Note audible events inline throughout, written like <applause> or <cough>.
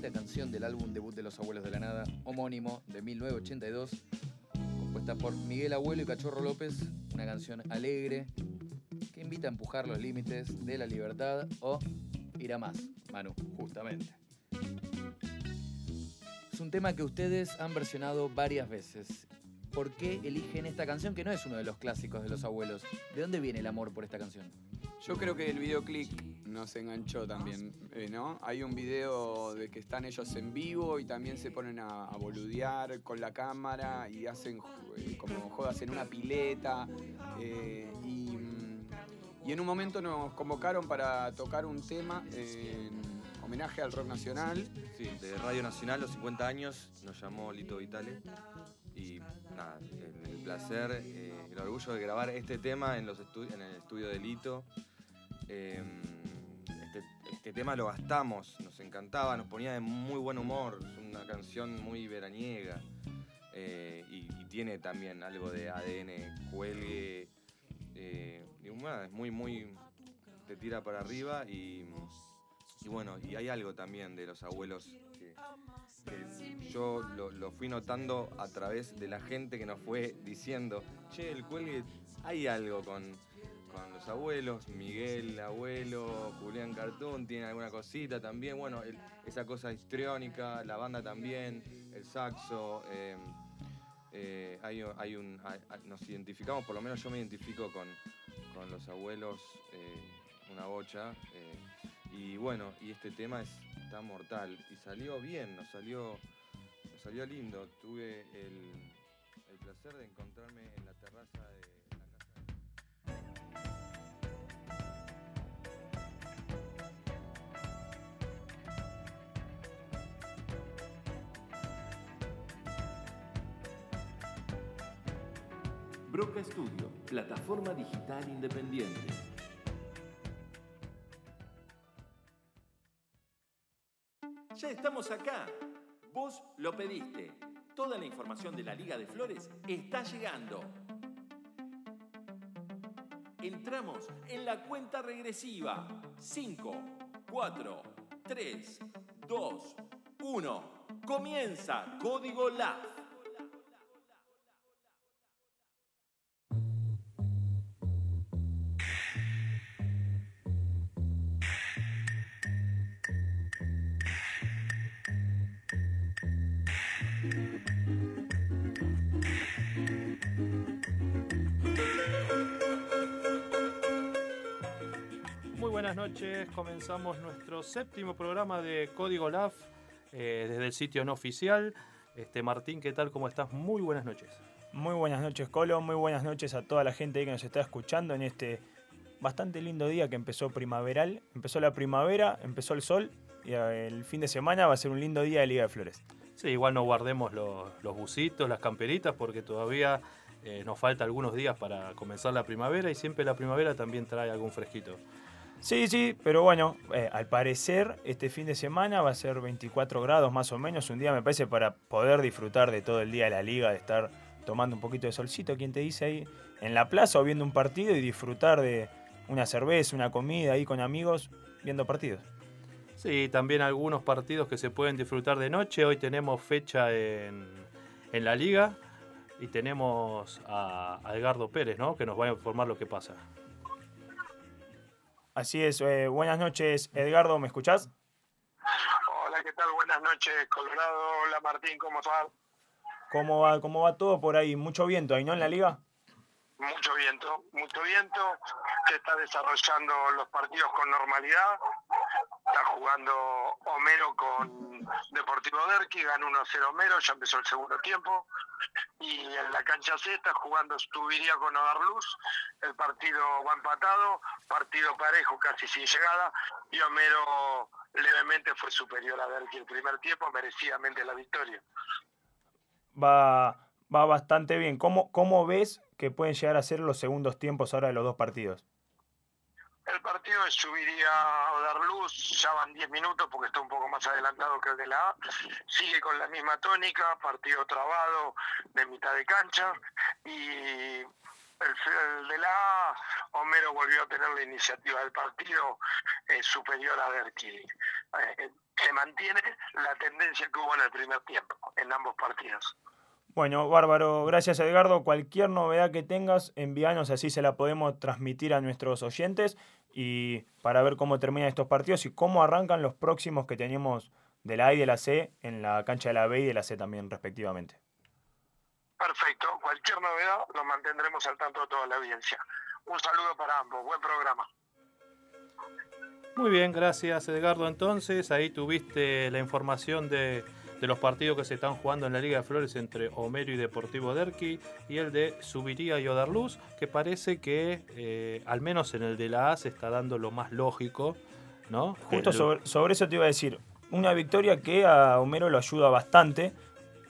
quinta canción del álbum debut de Los Abuelos de la Nada, homónimo de 1982, compuesta por Miguel Abuelo y Cachorro López, una canción alegre que invita a empujar los límites de la libertad o ir a más, Manu, justamente. Es un tema que ustedes han versionado varias veces. ¿Por qué eligen esta canción que no es uno de los clásicos de los abuelos? ¿De dónde viene el amor por esta canción? Yo creo que el videoclip nos enganchó también, eh, ¿no? Hay un video de que están ellos en vivo y también se ponen a, a boludear con la cámara y hacen eh, como jodas en una pileta. eh, y, mm, y en un momento nos convocaron para tocar un tema en homenaje al rock nacional. Sí, de Radio Nacional, los 50 años, nos llamó Lito Vitale. Y nada, el, placer, el orgullo de grabar este tema en, los en el estudio de Lito. Eh, este, este tema lo gastamos, nos encantaba, nos ponía de muy buen humor. Es una canción muy veraniega. eh, y, tiene también algo de ADN cuelgue. eh, es muy, muy. te tira para arriba y. Bueno, y hay algo también de los abuelos que yo lo, lo fui notando a través de la gente que nos fue diciendo, che, el cuelgue, hay algo con, con los abuelos, Miguel, abuelo, Julián Cartún, tiene alguna cosita también, bueno, el- esa cosa histriónica, la banda también, el saxo, eh, eh, hay, hay un, nos identificamos, por lo menos yo me identifico con, con los abuelos, eh, una bocha. eh, y bueno, y este tema es, está mortal. Y salió bien, nos salió, nos salió lindo. Tuve el, el placer de encontrarme en la terraza de Broca Studio, plataforma digital independiente. Ya estamos acá. Vos lo pediste. Toda la información de la Liga de Flores está llegando. Entramos en la cuenta regresiva. 5, 4, 3, 2, 1. Comienza Código LAF. Comenzamos nuestro séptimo programa de Código LAF eh, desde el sitio no oficial. Este, Martín, ¿qué tal? ¿Cómo estás? Muy buenas noches. Muy buenas noches, Colo. Muy buenas noches a toda la gente que nos está escuchando en este bastante lindo día que empezó primaveral. Empezó la primavera, empezó el sol y eh, el fin de semana va a ser un lindo día de Liga de Flores. Sí, igual no guardemos los, los bucitos, las camperitas, porque todavía eh, nos falta algunos días para comenzar la primavera y siempre la primavera también trae algún fresquito. Sí, sí, pero bueno, eh, al parecer este fin de semana va a ser 24 grados más o menos. Un día me parece para poder disfrutar de todo el día de la liga, de estar tomando un poquito de solcito, quien te dice ahí, en la plaza o viendo un partido y disfrutar de una cerveza, una comida ahí con amigos viendo partidos. Sí, también algunos partidos que se pueden disfrutar de noche. Hoy tenemos fecha en, en la liga y tenemos a, a Edgardo Pérez, ¿no? Que nos va a informar lo que pasa. Así es, eh, buenas noches Edgardo, ¿me escuchás? Hola, ¿qué tal? Buenas noches, Colorado. Hola, Martín, ¿cómo estás? ¿Cómo va, ¿Cómo va todo por ahí? Mucho viento ahí, ¿no? En la liga. Mucho viento, mucho viento. Se está desarrollando los partidos con normalidad. Jugando Homero con Deportivo Derqui, ganó 1-0 Homero, ya empezó el segundo tiempo. Y en la cancha está jugando Stubiria con Odarluz. El partido va empatado, partido parejo, casi sin llegada. Y Homero levemente fue superior a Derqui el primer tiempo, merecidamente la victoria. Va, va bastante bien. ¿Cómo, ¿Cómo ves que pueden llegar a ser los segundos tiempos ahora de los dos partidos? El partido subiría a dar luz, ya van 10 minutos porque está un poco más adelantado que el de la A. Sigue con la misma tónica, partido trabado de mitad de cancha. Y el, de la A, Homero volvió a tener la iniciativa del partido eh, superior a Derqui. Eh, se mantiene la tendencia que hubo en el primer tiempo, en ambos partidos. Bueno, bárbaro, gracias Edgardo. Cualquier novedad que tengas, envíanos, así se la podemos transmitir a nuestros oyentes y para ver cómo terminan estos partidos y cómo arrancan los próximos que tenemos de la A y de la C en la cancha de la B y de la C también respectivamente. Perfecto, cualquier novedad lo mantendremos al tanto de toda la audiencia. Un saludo para ambos, buen programa. Muy bien, gracias Edgardo. Entonces, ahí tuviste la información de, de, los partidos que se están jugando en la Liga de Flores entre Homero y Deportivo Derqui y el de Subiría y Odarluz, que parece que eh, al menos en el de la A se está dando lo más lógico, ¿no? Justo El- sobre, sobre eso te iba a decir, una victoria que a Homero lo ayuda bastante,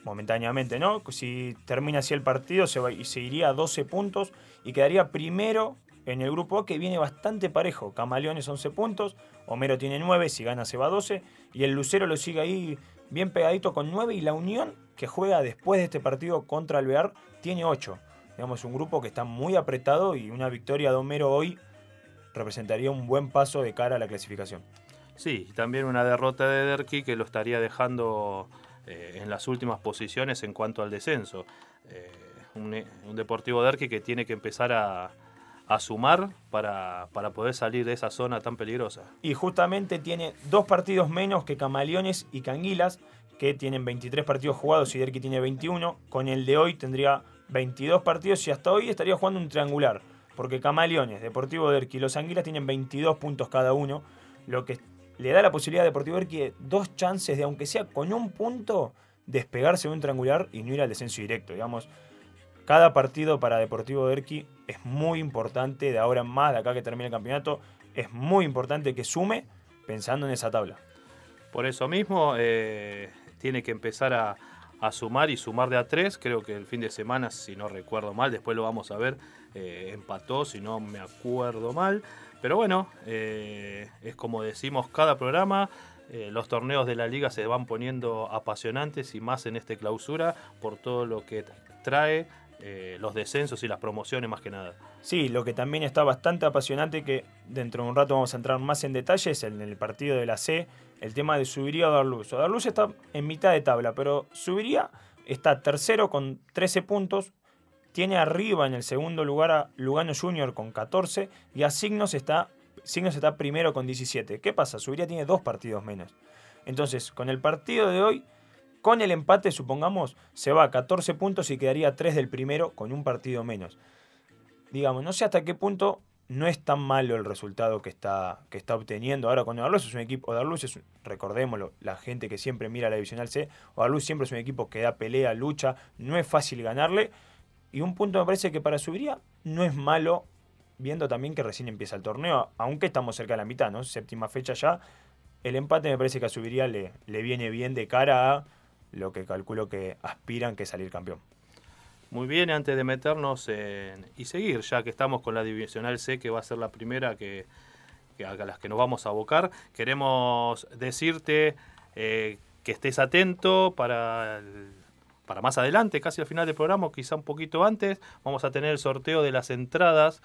momentáneamente, ¿no? Si termina así el partido, se, va, y se iría a 12 puntos y quedaría primero en el grupo A, que viene bastante parejo. Camaleones 11 puntos, Homero tiene 9, si gana se va a 12, y el Lucero lo sigue ahí bien pegadito con 9, y la Unión, que juega después de este partido contra Alvear, tiene 8. Digamos, un grupo que está muy apretado y una victoria de Homero hoy representaría un buen paso de cara a la clasificación. Sí, también una derrota de Derqui que lo estaría dejando eh, en las últimas posiciones en cuanto al descenso. Eh, un, un Deportivo Derqui que tiene que empezar a, a sumar para, para poder salir de esa zona tan peligrosa. Y justamente tiene dos partidos menos que Camaleones y Canguilas, que tienen 23 partidos jugados y Derqui tiene 21. Con el de hoy tendría 22 partidos y hasta hoy estaría jugando un triangular. Porque Camaleones, Deportivo Derqui y los Anguilas tienen 22 puntos cada uno, lo que le da la posibilidad a Deportivo Derqui de dos chances de, aunque sea con un punto, despegarse de un triangular y no ir al descenso directo. Digamos, cada partido para Deportivo Derqui es muy importante de ahora en más, de acá que termine el campeonato, es muy importante que sume pensando en esa tabla. Por eso mismo eh, tiene que empezar a, sumar y sumar de a tres. Creo que el fin de semana, si no recuerdo mal, después lo vamos a ver, eh, empató, si no me acuerdo mal. Pero bueno, eh, es como decimos cada programa. los torneos de la liga se van poniendo apasionantes y más en este clausura por todo lo que trae eh, los descensos y las promociones más que nada. Sí, lo que también está bastante apasionante, que dentro de un rato vamos a entrar más en detalles, en el partido de la C, el tema de Subiría o Darluz. Darluz está en mitad de tabla, pero Subiría está tercero con 13 puntos, tiene arriba en el segundo lugar a Lugano Junior con 14 y a Signos está, Signos está primero con 17. ¿Qué pasa? Subiría tiene dos partidos menos. Entonces, con el partido de hoy, con el empate, supongamos, se va a 14 puntos y quedaría 3 del primero con un partido menos digamos, no sé hasta qué punto no es tan malo el resultado que está, que está obteniendo ahora con Odarluz. Es un equipo, Odarluz es, recordémoslo, la gente que siempre mira la Divisional C, Odarluz siempre es un equipo que da pelea, lucha, no es fácil ganarle. Y un punto me parece que para Subiría no es malo, viendo también que recién empieza el torneo, aunque estamos cerca de la mitad, ¿no? Séptima fecha ya. El empate me parece que a Subiría le, le viene bien de cara a lo que calculo que aspiran que salir campeón. Muy bien, antes de meternos en- y seguir, ya que estamos con la Divisional C, que va a ser la primera que, que a las que nos vamos a abocar, queremos decirte eh, que estés atento para, para más adelante, casi al final del programa, quizá un poquito antes, vamos a tener el sorteo de las entradas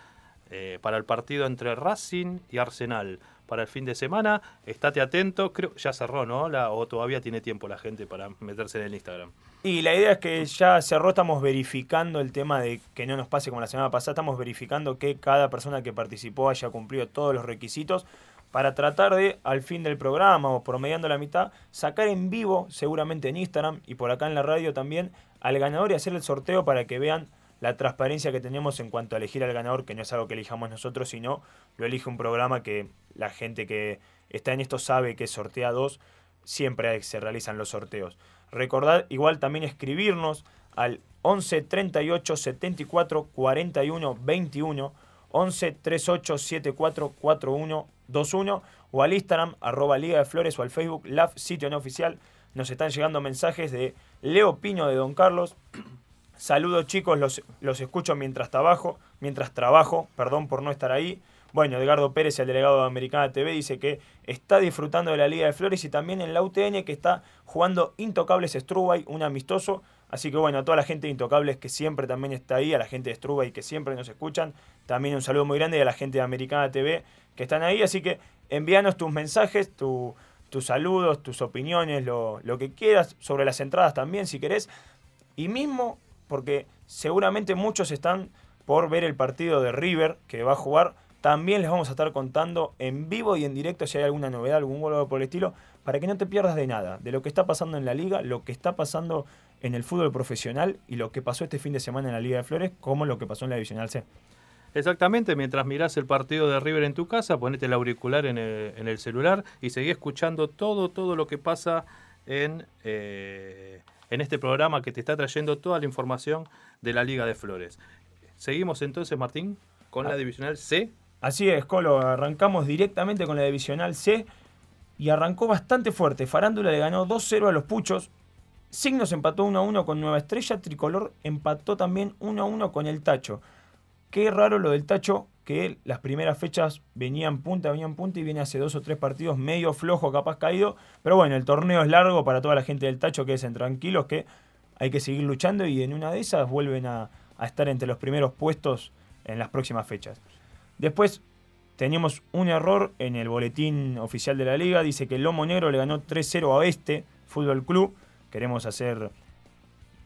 eh, para el partido entre Racing y Arsenal para el fin de semana. Estate atento, creo ya cerró, ¿no? La, o todavía tiene tiempo la gente para meterse en el Instagram. Y la idea es que ya cerró, estamos verificando el tema de que no nos pase como la semana pasada, estamos verificando que cada persona que participó haya cumplido todos los requisitos para tratar de, al fin del programa o promediando la mitad, sacar en vivo, seguramente en Instagram y por acá en la radio también, al ganador y hacer el sorteo para que vean la transparencia que tenemos en cuanto a elegir al ganador, que no es algo que elijamos nosotros, sino lo elige un programa que la gente que está en esto sabe que sortea dos, siempre se realizan los sorteos. Recordad igual también escribirnos al 11 38 74 41 21, 11 38 74 41 21 o al Instagram arroba Liga de Flores o al Facebook LAF sitio no oficial. Nos están llegando mensajes de Leo Piño de Don Carlos. Saludos chicos, los, los escucho mientras trabajo, mientras trabajo, perdón por no estar ahí. Bueno, Edgardo Pérez, el delegado de Americana TV, dice que está disfrutando de la Liga de Flores y también en la UTN que está jugando Intocables Strubay, un amistoso. Así que bueno, a toda la gente de Intocables que siempre también está ahí, a la gente de Strubay que siempre nos escuchan, también un saludo muy grande y a la gente de Americana TV que están ahí. Así que envíanos tus mensajes, tu, tus saludos, tus opiniones, lo, lo que quieras, sobre las entradas también, si querés. Y mismo, porque seguramente muchos están por ver el partido de River que va a jugar. También les vamos a estar contando en vivo y en directo si hay alguna novedad, algún gol por el estilo, para que no te pierdas de nada, de lo que está pasando en la liga, lo que está pasando en el fútbol profesional y lo que pasó este fin de semana en la Liga de Flores, como lo que pasó en la Divisional C. Exactamente, mientras mirás el partido de River en tu casa, ponete el auricular en el, celular y seguí escuchando todo, todo lo que pasa en, eh, en este programa que te está trayendo toda la información de la Liga de Flores. Seguimos entonces, Martín, con Ah. la Divisional C. Así es, Colo, arrancamos directamente con la Divisional C y arrancó bastante fuerte. Farándula le ganó 2-0 a los Puchos. Signos empató 1-1 con Nueva Estrella. Tricolor empató también 1-1 con el Tacho. Qué raro lo del Tacho, que las primeras fechas venían punta, venían punta y viene hace dos o tres partidos medio flojo, capaz caído. Pero bueno, el torneo es largo para toda la gente del Tacho, que dicen tranquilos que hay que seguir luchando y en una de esas vuelven a, estar entre los primeros puestos en las próximas fechas. Después teníamos un error en el boletín oficial de la liga. Dice que el Lomo Negro le ganó 3-0 a Oeste Fútbol Club. Queremos hacer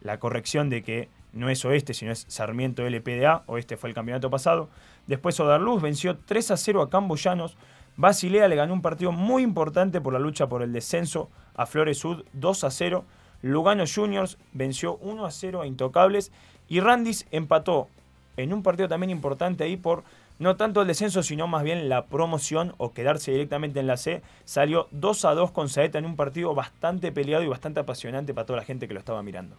la corrección de que no es Oeste, sino es Sarmiento LPDA. Oeste fue el campeonato pasado. Después Odarluz venció 3 a 0 a Camboyanos. Basilea le ganó un partido muy importante por la lucha por el descenso a Flores Sud 2 a 0. Lugano Juniors venció 1 a 0 a Intocables. Y Randis empató en un partido también importante ahí por no tanto el descenso, sino más bien la promoción o quedarse directamente en la C. Salió 2 a 2 con Saeta en un partido bastante peleado y bastante apasionante para toda la gente que lo estaba mirando.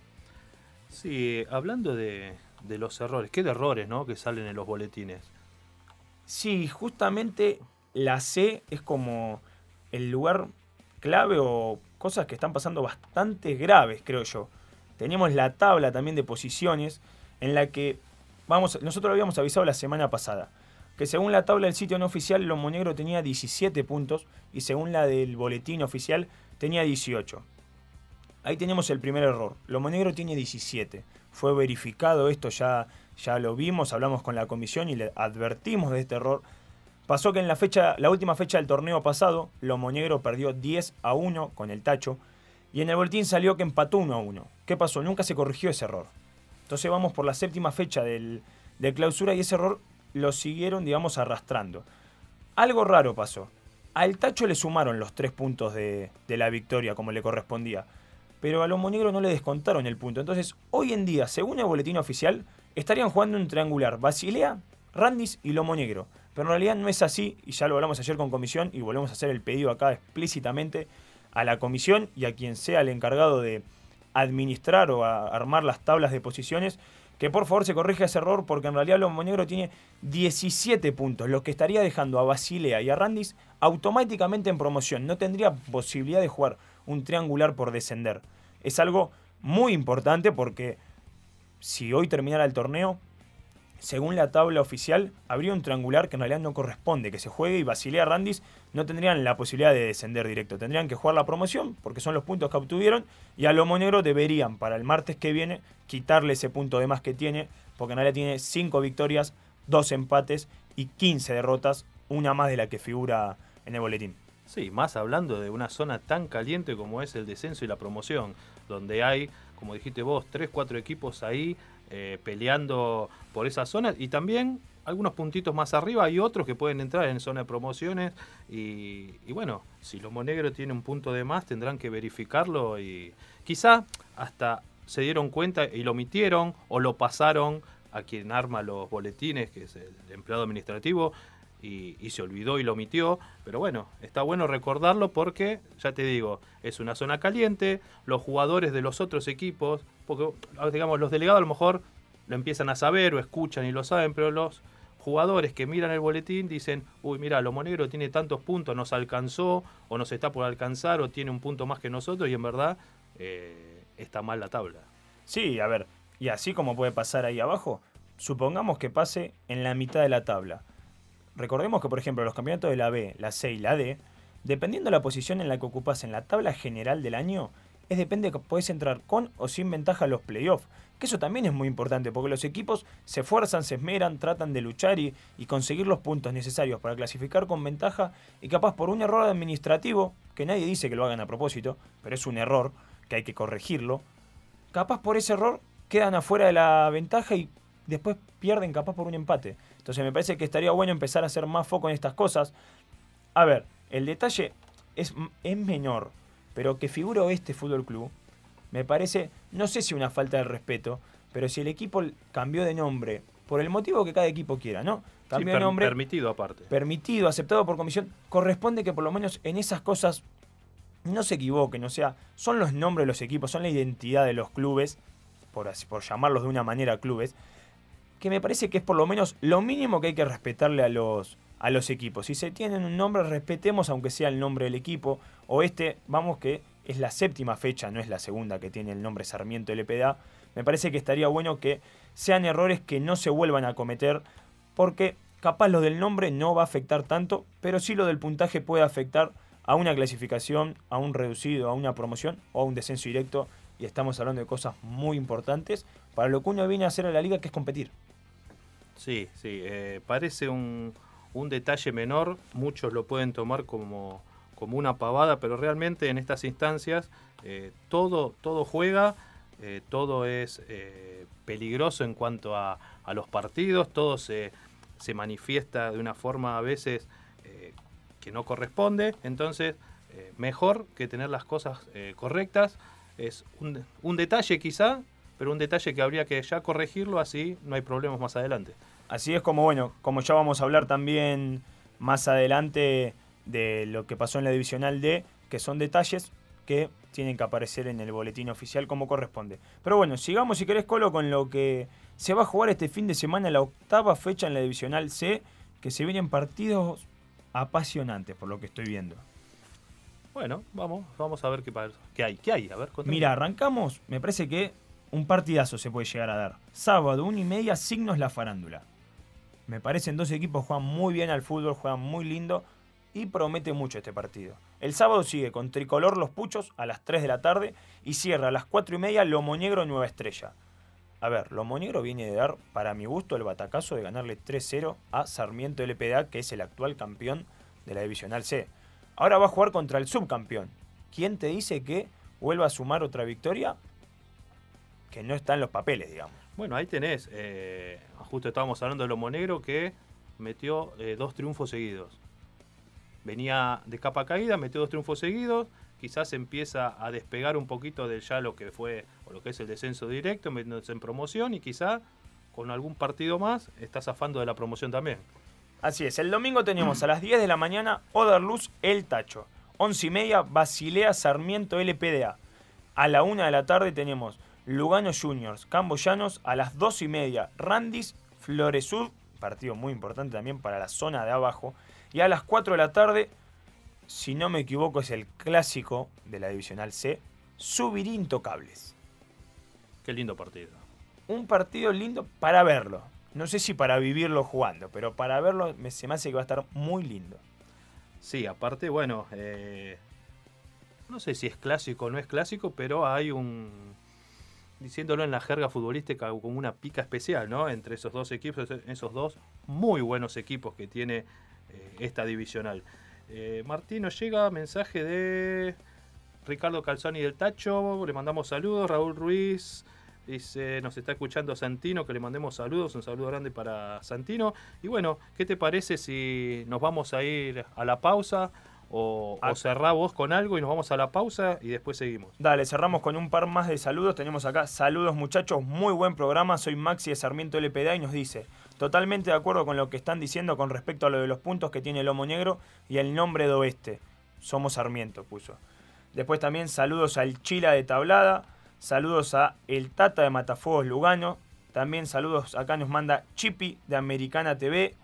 Sí, hablando de, los errores, qué de errores, ¿no? Que salen en los boletines. Sí, justamente la C es como el lugar clave o cosas que están pasando bastante graves, creo yo. Teníamos la tabla también de posiciones en la que, vamos, nosotros lo habíamos avisado la semana pasada, que según la tabla del sitio no oficial, Lomo Negro tenía 17 puntos y según la del boletín oficial tenía 18. Ahí tenemos el primer error. Lomo Negro tiene 17. Fue verificado esto, ya, ya lo vimos, hablamos con la comisión y le advertimos de este error. Pasó que en la, fecha, la última fecha del torneo pasado, Lomo Negro perdió 10 a 1 con el Tacho. Y en el boletín salió que empató 1 a 1. ¿Qué pasó? Nunca se corrigió ese error. Entonces vamos por la séptima fecha del, de clausura y ese error lo siguieron, digamos, arrastrando. Algo raro pasó. Al Tacho le sumaron los tres puntos de, de la victoria como le correspondía. Pero a Lomo Negro no le descontaron el punto. Entonces, hoy en día, según el boletín oficial, estarían jugando un triangular. Basilea, Randis y Lomo Negro. Pero en realidad no es así, y ya lo hablamos ayer con comisión, y volvemos a hacer el pedido acá explícitamente a la comisión y a quien sea el encargado de administrar o armar las tablas de posiciones, que por favor se corrija ese error, porque en realidad Lomo Negro tiene 17 puntos, lo que estaría dejando a Basilea y a Randis automáticamente en promoción. No tendría posibilidad de jugar un triangular por descender. Es algo muy importante porque si hoy terminara el torneo, según la tabla oficial, habría un triangular que en realidad no corresponde que se juegue y Basilea Randis no tendrían la posibilidad de descender directo. Tendrían que jugar la promoción porque son los puntos que obtuvieron y a Lomo Negro deberían para el martes que viene quitarle ese punto de más que tiene porque en realidad tiene 5 victorias, 2 empates y 15 derrotas, una más de la que figura en el boletín. Sí, más hablando de una zona tan caliente como es el descenso y la promoción, donde hay, como dijiste vos, tres, cuatro equipos ahí eh, peleando por esa zona y también algunos puntitos más arriba hay otros que pueden entrar en zona de promociones y, y bueno, si Lomo Negro tiene un punto de más tendrán que verificarlo y quizá hasta se dieron cuenta y lo omitieron o lo pasaron a quien arma los boletines, que es el empleado administrativo, y, se olvidó y lo omitió. Pero bueno, está bueno recordarlo porque, ya te digo, es una zona caliente, los jugadores de los otros equipos, porque digamos, los delegados a lo mejor lo empiezan a saber o escuchan y lo saben, pero los jugadores que miran el boletín dicen, uy, mira, Lomo Negro tiene tantos puntos, nos alcanzó o nos está por alcanzar o tiene un punto más que nosotros y en verdad eh, está mal la tabla. Sí, a ver, y así como puede pasar ahí abajo, supongamos que pase en la mitad de la tabla. Recordemos que, por ejemplo, los campeonatos de la B, la C y la D, dependiendo de la posición en la que ocupas en la tabla general del año, es depende que podés entrar con o sin ventaja a los playoffs. Que eso también es muy importante, porque los equipos se esfuerzan, se esmeran, tratan de luchar y, y conseguir los puntos necesarios para clasificar con ventaja y capaz por un error administrativo, que nadie dice que lo hagan a propósito, pero es un error que hay que corregirlo, capaz por ese error quedan afuera de la ventaja y después pierden capaz por un empate. Entonces me parece que estaría bueno empezar a hacer más foco en estas cosas. A ver, el detalle es, es menor, pero que figura este Fútbol Club, me parece, no sé si una falta de respeto, pero si el equipo cambió de nombre, por el motivo que cada equipo quiera, ¿no? Cambió Sí, de nombre, Permitido aparte. permitido, aceptado por comisión, corresponde que por lo menos en esas cosas no se equivoquen, o sea, son los nombres de los equipos, son la identidad de los clubes, por, así, por llamarlos de una manera clubes, que me parece que es por lo menos lo mínimo que hay que respetarle a los, a los equipos. Si se tienen un nombre, respetemos aunque sea el nombre del equipo, o este, vamos que es la séptima fecha, no es la segunda que tiene el nombre Sarmiento LPDA, me parece que estaría bueno que sean errores que no se vuelvan a cometer, porque capaz lo del nombre no va a afectar tanto, pero sí lo del puntaje puede afectar a una clasificación, a un reducido, a una promoción o a un descenso directo. Y estamos hablando de cosas muy importantes para lo que uno viene a hacer a la liga, que es competir. Sí, sí, eh, parece un, un detalle menor, muchos lo pueden tomar como, como una pavada, pero realmente en estas instancias eh, todo, todo juega, eh, todo es eh, peligroso en cuanto a, a los partidos, todo se, se manifiesta de una forma a veces eh, que no corresponde, entonces mejor que tener las cosas correctas, es un, un detalle quizá, pero un detalle que habría que ya corregirlo, así no hay problemas más adelante. Así es como, bueno, como ya vamos a hablar también más adelante de lo que pasó en la Divisional D, que son detalles que tienen que aparecer en el boletín oficial como corresponde. Pero bueno, sigamos si querés, Colo, con lo que se va a jugar este fin de semana, la octava fecha en la Divisional C, que se vienen partidos apasionantes, por lo que estoy viendo. Bueno, vamos, vamos a ver qué, qué hay. ¿Qué hay? A ver. Mira, arrancamos, me parece que un partidazo se puede llegar a dar. Sábado, una y media, signos la farándula. Me parecen dos equipos juegan muy bien al fútbol, juegan muy lindo y promete mucho este partido. El sábado sigue con Tricolor Los Puchos a las 3 de la tarde y cierra a las 4 y media Lomo Negro Nueva Estrella. A ver, Lomo Negro viene de dar, para mi gusto, el batacazo de ganarle 3-0 a Sarmiento LPDA, que es el actual campeón de la Divisional C. Ahora va a jugar contra el subcampeón. ¿Quién te dice que vuelva a sumar otra victoria? Que no está en los papeles, digamos. Bueno, ahí tenés. eh, justo estábamos hablando de Lomo Negro que metió eh, dos triunfos seguidos. Venía de capa caída, metió dos triunfos seguidos. Quizás empieza a despegar un poquito de ya lo que fue o lo que es el descenso directo, metiéndose en promoción y quizá con algún partido más está zafando de la promoción también. Así es, el domingo tenemos a las 10 de la mañana Oderluz El Tacho. 11 y media Basilea Sarmiento LPDA. A la 1 de la tarde tenemos Lugano Juniors, Camboyanos. A las 2 y media Randis Floresud, partido muy importante también para la zona de abajo. Y a las 4 de la tarde, si no me equivoco, es el clásico de la Divisional C, Subir Intocables. Qué lindo partido. Un partido lindo para verlo. No sé si para vivirlo jugando, pero para verlo me, se me hace que va a estar muy lindo. Sí, aparte, bueno, eh, no sé si es clásico o no es clásico, pero hay un, diciéndolo en la jerga futbolística, como una pica especial, ¿no? Entre esos dos equipos, esos dos muy buenos equipos que tiene eh, esta divisional. Eh, Martín, nos llega mensaje de Ricardo Calzoni del Tacho, le mandamos saludos, Raúl Ruiz. Dice, nos está escuchando Santino, que le mandemos saludos, un saludo grande para Santino. Y bueno, ¿qué te parece si nos vamos a ir a la pausa o, o cerrá vos con algo y nos vamos a la pausa y después seguimos? Dale, cerramos con un par más de saludos. Tenemos acá, saludos muchachos, muy buen programa. Soy Maxi de Sarmiento LPDA y nos dice, totalmente de acuerdo con lo que están diciendo con respecto a lo de los puntos que tiene el Lomo Negro y el nombre de Oeste. Somos Sarmiento, puso. Después también saludos al Chila de Tablada, saludos a El Tata de Matafuegos Lugano, también saludos acá nos manda Chipi de Americana TV,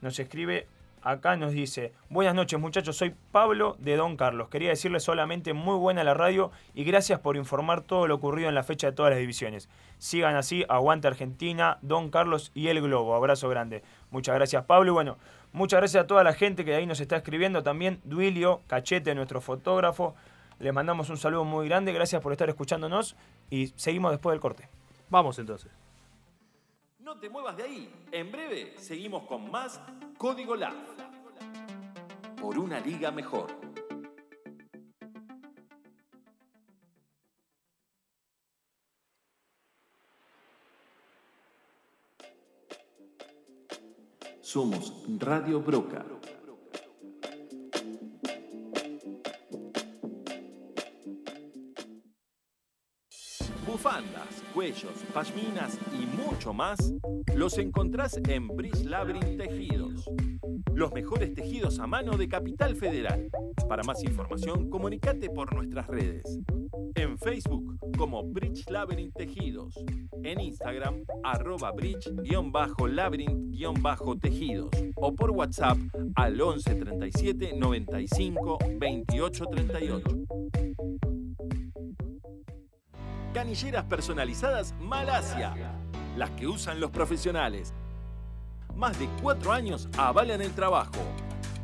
nos escribe acá, nos dice, buenas noches muchachos, soy Pablo de Don Carlos, quería decirles solamente muy buena la radio y gracias por informar todo lo ocurrido en la fecha de todas las divisiones. Sigan así, aguante Argentina, Don Carlos y El Globo, abrazo grande. Muchas gracias Pablo y bueno, muchas gracias a toda la gente que de ahí nos está escribiendo también, Duilio Cachete, nuestro fotógrafo, Les mandamos un saludo muy grande, gracias por estar escuchándonos y seguimos después del corte. Vamos entonces. No te muevas de ahí. En breve seguimos con más Código LAF. Por una liga mejor. Somos Radio Broca. Bufandas, cuellos, pashminas y mucho más los encontrás en Bridge Labyrinth Tejidos. Los mejores tejidos a mano de Capital Federal. Para más información, comunicate por nuestras redes. En Facebook como Bridge Labyrinth Tejidos. En Instagram, arroba bridge-labyrinth-tejidos. O por WhatsApp al 11 37 95 28 38. Canilleras personalizadas Malasia. Las que usan los profesionales. Más de cuatro años avalan el trabajo.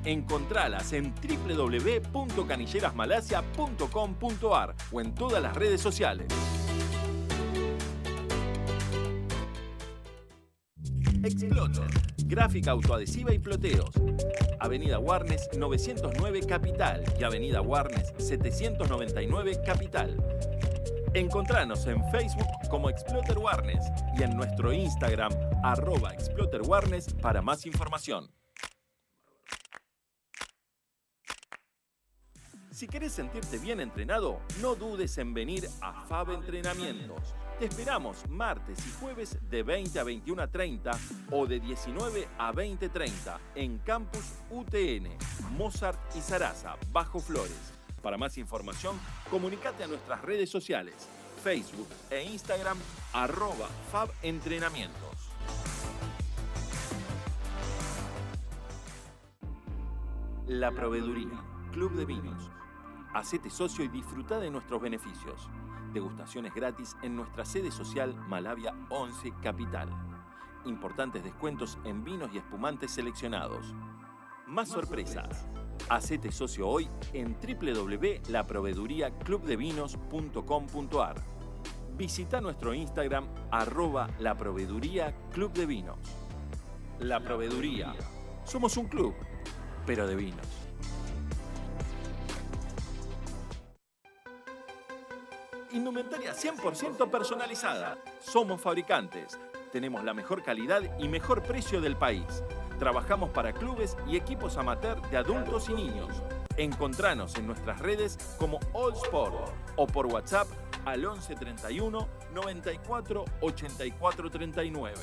Encontralas en www.canillerasmalasia.com.ar o en todas las redes sociales. Exploter, gráfica autoadhesiva y ploteros. Avenida Warnes 909 Capital y Avenida Warnes 799 Capital. Encontranos en Facebook como Exploter Warnes y en nuestro Instagram arroba Exploter Warnes para más información. Si querés sentirte bien entrenado, no dudes en venir a Fab Entrenamientos. Te esperamos martes y jueves de 20 a 21.30 o de 19 a 20.30 en Campus UTN, Mozart y Sarasa, Bajo Flores. Para más información, comunícate a nuestras redes sociales, Facebook e Instagram, arroba Fab Entrenamientos. La Proveeduría, Club de Vinos. Hacete socio y disfruta de nuestros beneficios. Degustaciones gratis en nuestra sede social Malavia 11 Capital. Importantes descuentos en vinos y espumantes seleccionados. Más sorpresas. Hacete socio hoy en www.laproveduriaclubdevinos.com.ar. Visita nuestro Instagram arroba la proveeduría Club de Vinos. La Proveeduría. Somos un club, pero de vinos. Indumentaria 100% personalizada. Somos fabricantes. Tenemos la mejor calidad y mejor precio del país. Trabajamos para clubes y equipos amateur de adultos y niños. Encontranos en nuestras redes como All Sport o por WhatsApp al 11 31 94 84 39.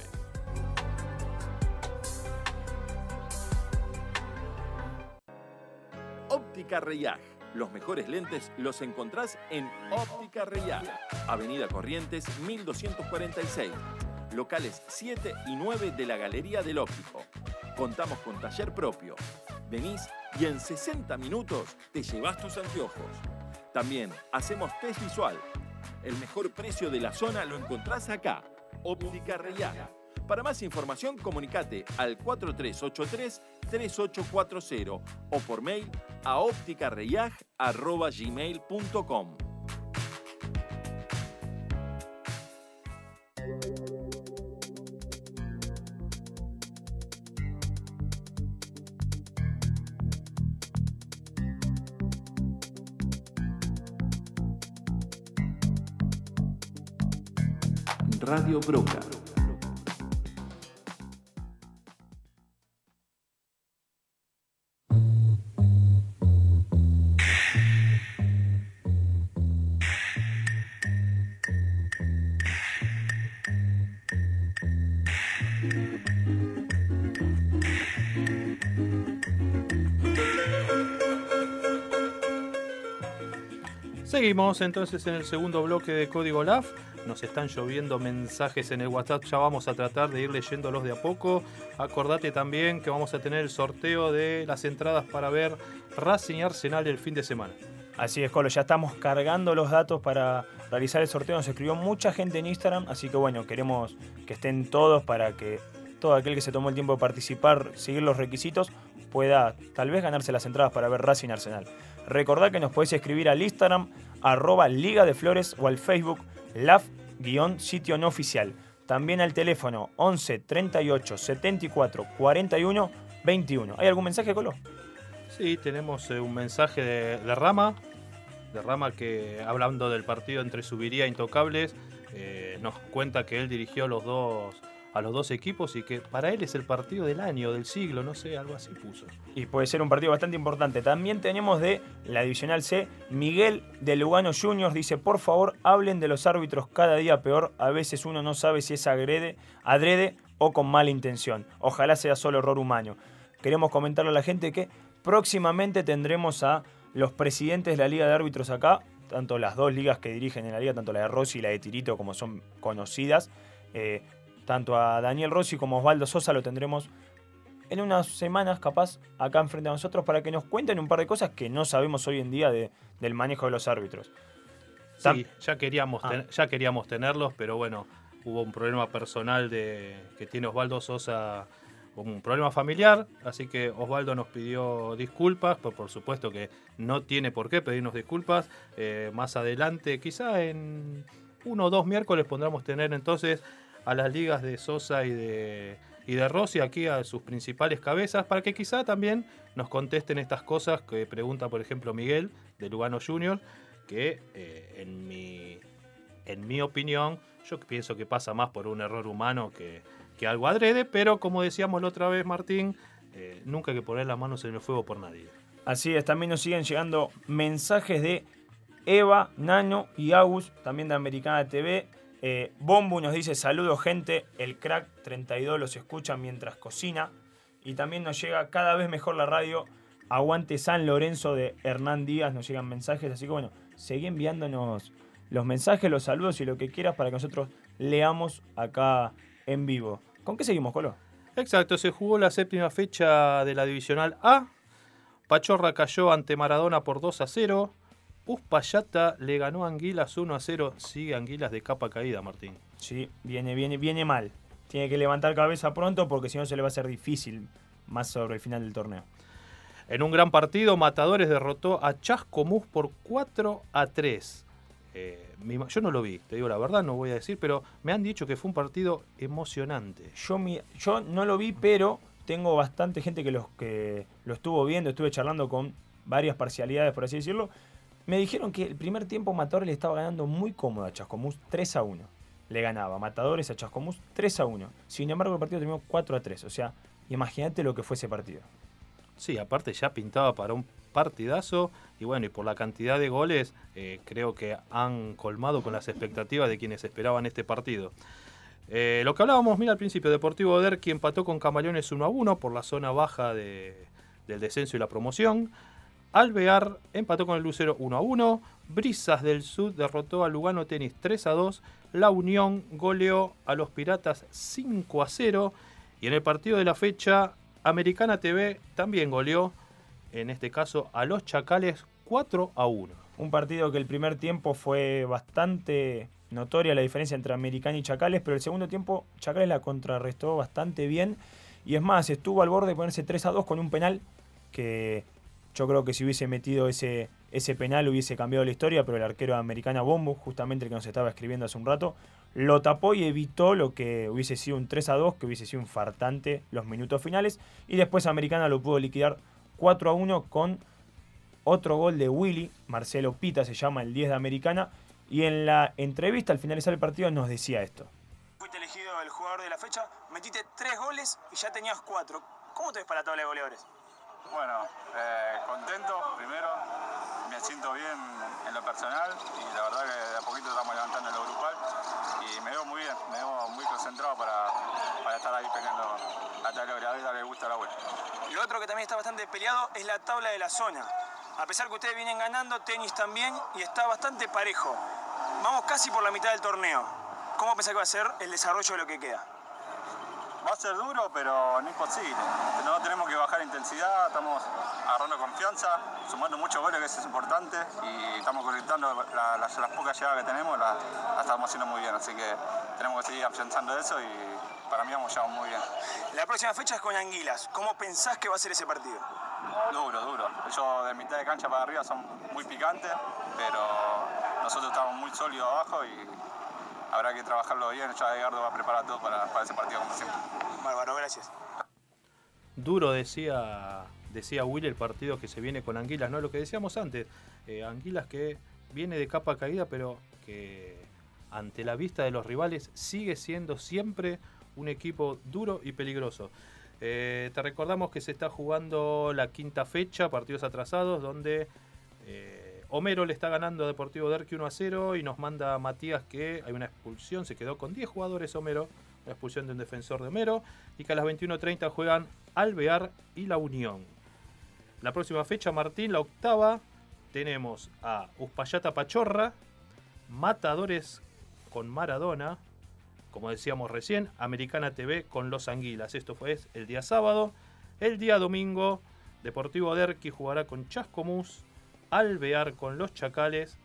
Óptica Reyaj. Los mejores lentes los encontrás en Óptica Reyaj. Avenida Corrientes 1246. Locales 7 y 9 de la Galería del Óptico. Contamos con taller propio. Venís y en 60 minutos te llevas tus anteojos. También hacemos test visual. El mejor precio de la zona lo encontrás acá. Óptica Reyaj. Para más información, comunicate al 4383-3840 o por mail a opticarreyaj.gmail.com. Radio Broca. Seguimos entonces en el segundo bloque de Código LAF. Nos están lloviendo mensajes en el WhatsApp, ya vamos a tratar de ir leyéndolos de a poco. Acordate también que vamos a tener el sorteo de las entradas para ver Racing y Arsenal el fin de semana. Así es, Colo, ya estamos cargando los datos para realizar el sorteo. Nos escribió mucha gente en Instagram, así que bueno, queremos que estén todos para que todo aquel que se tomó el tiempo de participar, seguir los requisitos, pueda tal vez ganarse las entradas para ver Racing Arsenal. Recordá que nos podés escribir al Instagram, arroba Liga de Flores o al Facebook, LAF-sitio no oficial. También al teléfono 11 38 74 41 21. ¿Hay algún mensaje, Colo? Sí, tenemos eh, un mensaje de, Rama, de Rama que hablando del partido entre Subiría e Intocables, eh, nos cuenta que él dirigió los dos, a los dos equipos y que para él es el partido del año, del siglo, no sé, algo así puso. Y puede ser un partido bastante importante. También tenemos de la Divisional C, Miguel de Lugano Juniors dice, por favor, hablen de los árbitros cada día peor. A veces uno no sabe si es agrede, adrede o con mala intención. Ojalá sea solo error humano. Queremos comentarle a la gente que próximamente tendremos a los presidentes de la Liga de Árbitros acá, tanto las dos ligas que dirigen en la liga, tanto la de Rossi y la de Tirito, como son conocidas. Eh, tanto a Daniel Rossi como a Osvaldo Sosa lo tendremos en unas semanas, capaz, acá enfrente a nosotros, para que nos cuenten un par de cosas que no sabemos hoy en día de- del manejo de los árbitros. Sí, ya queríamos, Ah. ten- ya queríamos tenerlos, pero bueno, hubo un problema personal de que tiene Osvaldo Sosa, un problema familiar, así que Osvaldo nos pidió disculpas, pero por supuesto que no tiene por qué pedirnos disculpas. Eh, más adelante, quizá en uno o dos miércoles pondremos tener entonces a las ligas de Sosa y de, y de Rossi aquí a sus principales cabezas, para que quizá también nos contesten estas cosas que pregunta, por ejemplo, Miguel de Lugano Junior, que eh, en, mi, en mi opinión, yo pienso que pasa más por un error humano que, que algo adrede, pero como decíamos la otra vez, Martín, eh, nunca hay que poner las manos en el fuego por nadie. Así es, también nos siguen llegando mensajes de Eva, Nano y Agus, también de Americana TV. Eh, Bombu nos dice, saludos gente, el crack 32 los escucha mientras cocina. Y también nos llega cada vez mejor la radio. Aguante San Lorenzo de Hernán Díaz, nos llegan mensajes. Así que bueno, seguí enviándonos los mensajes, los saludos y lo que quieras para que nosotros leamos acá en vivo. ¿Con qué seguimos, Colo? Exacto, se jugó la séptima fecha de la Divisional A. Pachorra cayó ante Maradona por 2 a 0. Uspallata le ganó a Anguilas 1 a 0. Sigue Anguilas de capa caída, Martín. Sí, viene, viene, viene mal. Tiene que levantar cabeza pronto porque si no se le va a hacer difícil más sobre el final del torneo. En un gran partido, Matadores derrotó a Chascomús por 4 a 3. Eh, yo no lo vi, te digo la verdad, no voy a decir, pero me han dicho que fue un partido emocionante. Yo, mi- yo no lo vi, pero tengo bastante gente que, los, que lo estuvo viendo, estuve charlando con varias parcialidades, por así decirlo. Me dijeron que el primer tiempo Matadores le estaba ganando muy cómodo a Chascomús 3 a 1. Le ganaba Matadores a Chascomús 3 a 1. Sin embargo, el partido terminó 4 a 3. O sea, imagínate lo que fue ese partido. Sí, aparte ya pintaba para un partidazo y bueno, y por la cantidad de goles eh, creo que han colmado con las expectativas de quienes esperaban este partido. Eh, lo que hablábamos, mira, al principio, Deportivo Derqui empató con Camaleones 1 a 1 por la zona baja de- del descenso y la promoción. Alvear empató con el Lucero 1 a 1. Brisas del Sud derrotó a Lugano Tenis 3 a 2. La Unión goleó a los Piratas 5 a 0. Y en el partido de la fecha, Americana TV también goleó, en este caso, a los Chacales 4 a 1. Un partido que el primer tiempo fue bastante notoria la diferencia entre Americana y Chacales, pero el segundo tiempo Chacales la contrarrestó bastante bien. Y es más, estuvo al borde de ponerse 3 a 2 con un penal que yo creo que si hubiese metido ese, ese penal hubiese cambiado la historia, pero el arquero de Americana Bombo, justamente el que nos estaba escribiendo hace un rato, lo tapó y evitó lo que hubiese sido un 3 a 2, que hubiese sido un fartante los minutos finales. Y después Americana lo pudo liquidar 4 a 1 con otro gol de Willy, Marcelo Pita se llama el 10 de Americana, y en la entrevista al finalizar el partido nos decía esto. Fuiste elegido el jugador de la fecha, metiste tres goles y ya tenías cuatro. ¿Cómo te ves para la tabla de goleadores? Bueno, eh, contento primero, me siento bien en lo personal y la verdad que de a poquito estamos levantando en lo grupal y me veo muy bien, me veo muy concentrado para, para estar ahí peleando de goleadores y darle gusto a la vuelta. Lo otro que también está bastante peleado es la tabla de la zona. A pesar que ustedes vienen ganando, tenis también, y está bastante parejo. Vamos casi por la mitad del torneo. ¿Cómo pensás que va a ser el desarrollo de lo que queda? Va a ser duro, pero no imposible. No tenemos que bajar intensidad, estamos agarrando confianza, sumando muchos goles, que eso es importante, y estamos conectando la- las, las pocas llegadas que tenemos, las las estamos haciendo muy bien, así que tenemos que seguir afianzando eso y para mí vamos ya muy bien. La próxima fecha es con Anguilas. ¿Cómo pensás que va a ser ese partido? Duro, duro. Ellos de mitad de cancha para arriba son muy picantes, pero nosotros estamos muy sólidos abajo y habrá que trabajarlo bien. Ya Edgardo va a preparar todo para, para ese partido como siempre. Bárbaro, gracias. Duro decía, decía Will el partido que se viene con Anguilas, ¿no? Lo que decíamos antes, eh, Anguilas que viene de capa caída, pero que ante la vista de los rivales sigue siendo siempre un equipo duro y peligroso. Eh, te recordamos que se está jugando la quinta fecha, partidos atrasados, donde eh, Homero le está ganando a Deportivo Derqui 1 a 0 y nos manda Matías que hay una expulsión, se quedó con 10 jugadores Homero, una expulsión de un defensor de Homero, y que a las 21.30 juegan Alvear y La Unión. La próxima fecha, Martín, la octava, tenemos a Uspallata Pachorra, Matadores con Maradona, como decíamos recién, Americana TV con Los Anguilas. Esto fue el día sábado. El día domingo, Deportivo Derqui jugará con Chascomús, Alvear con Los Chacales,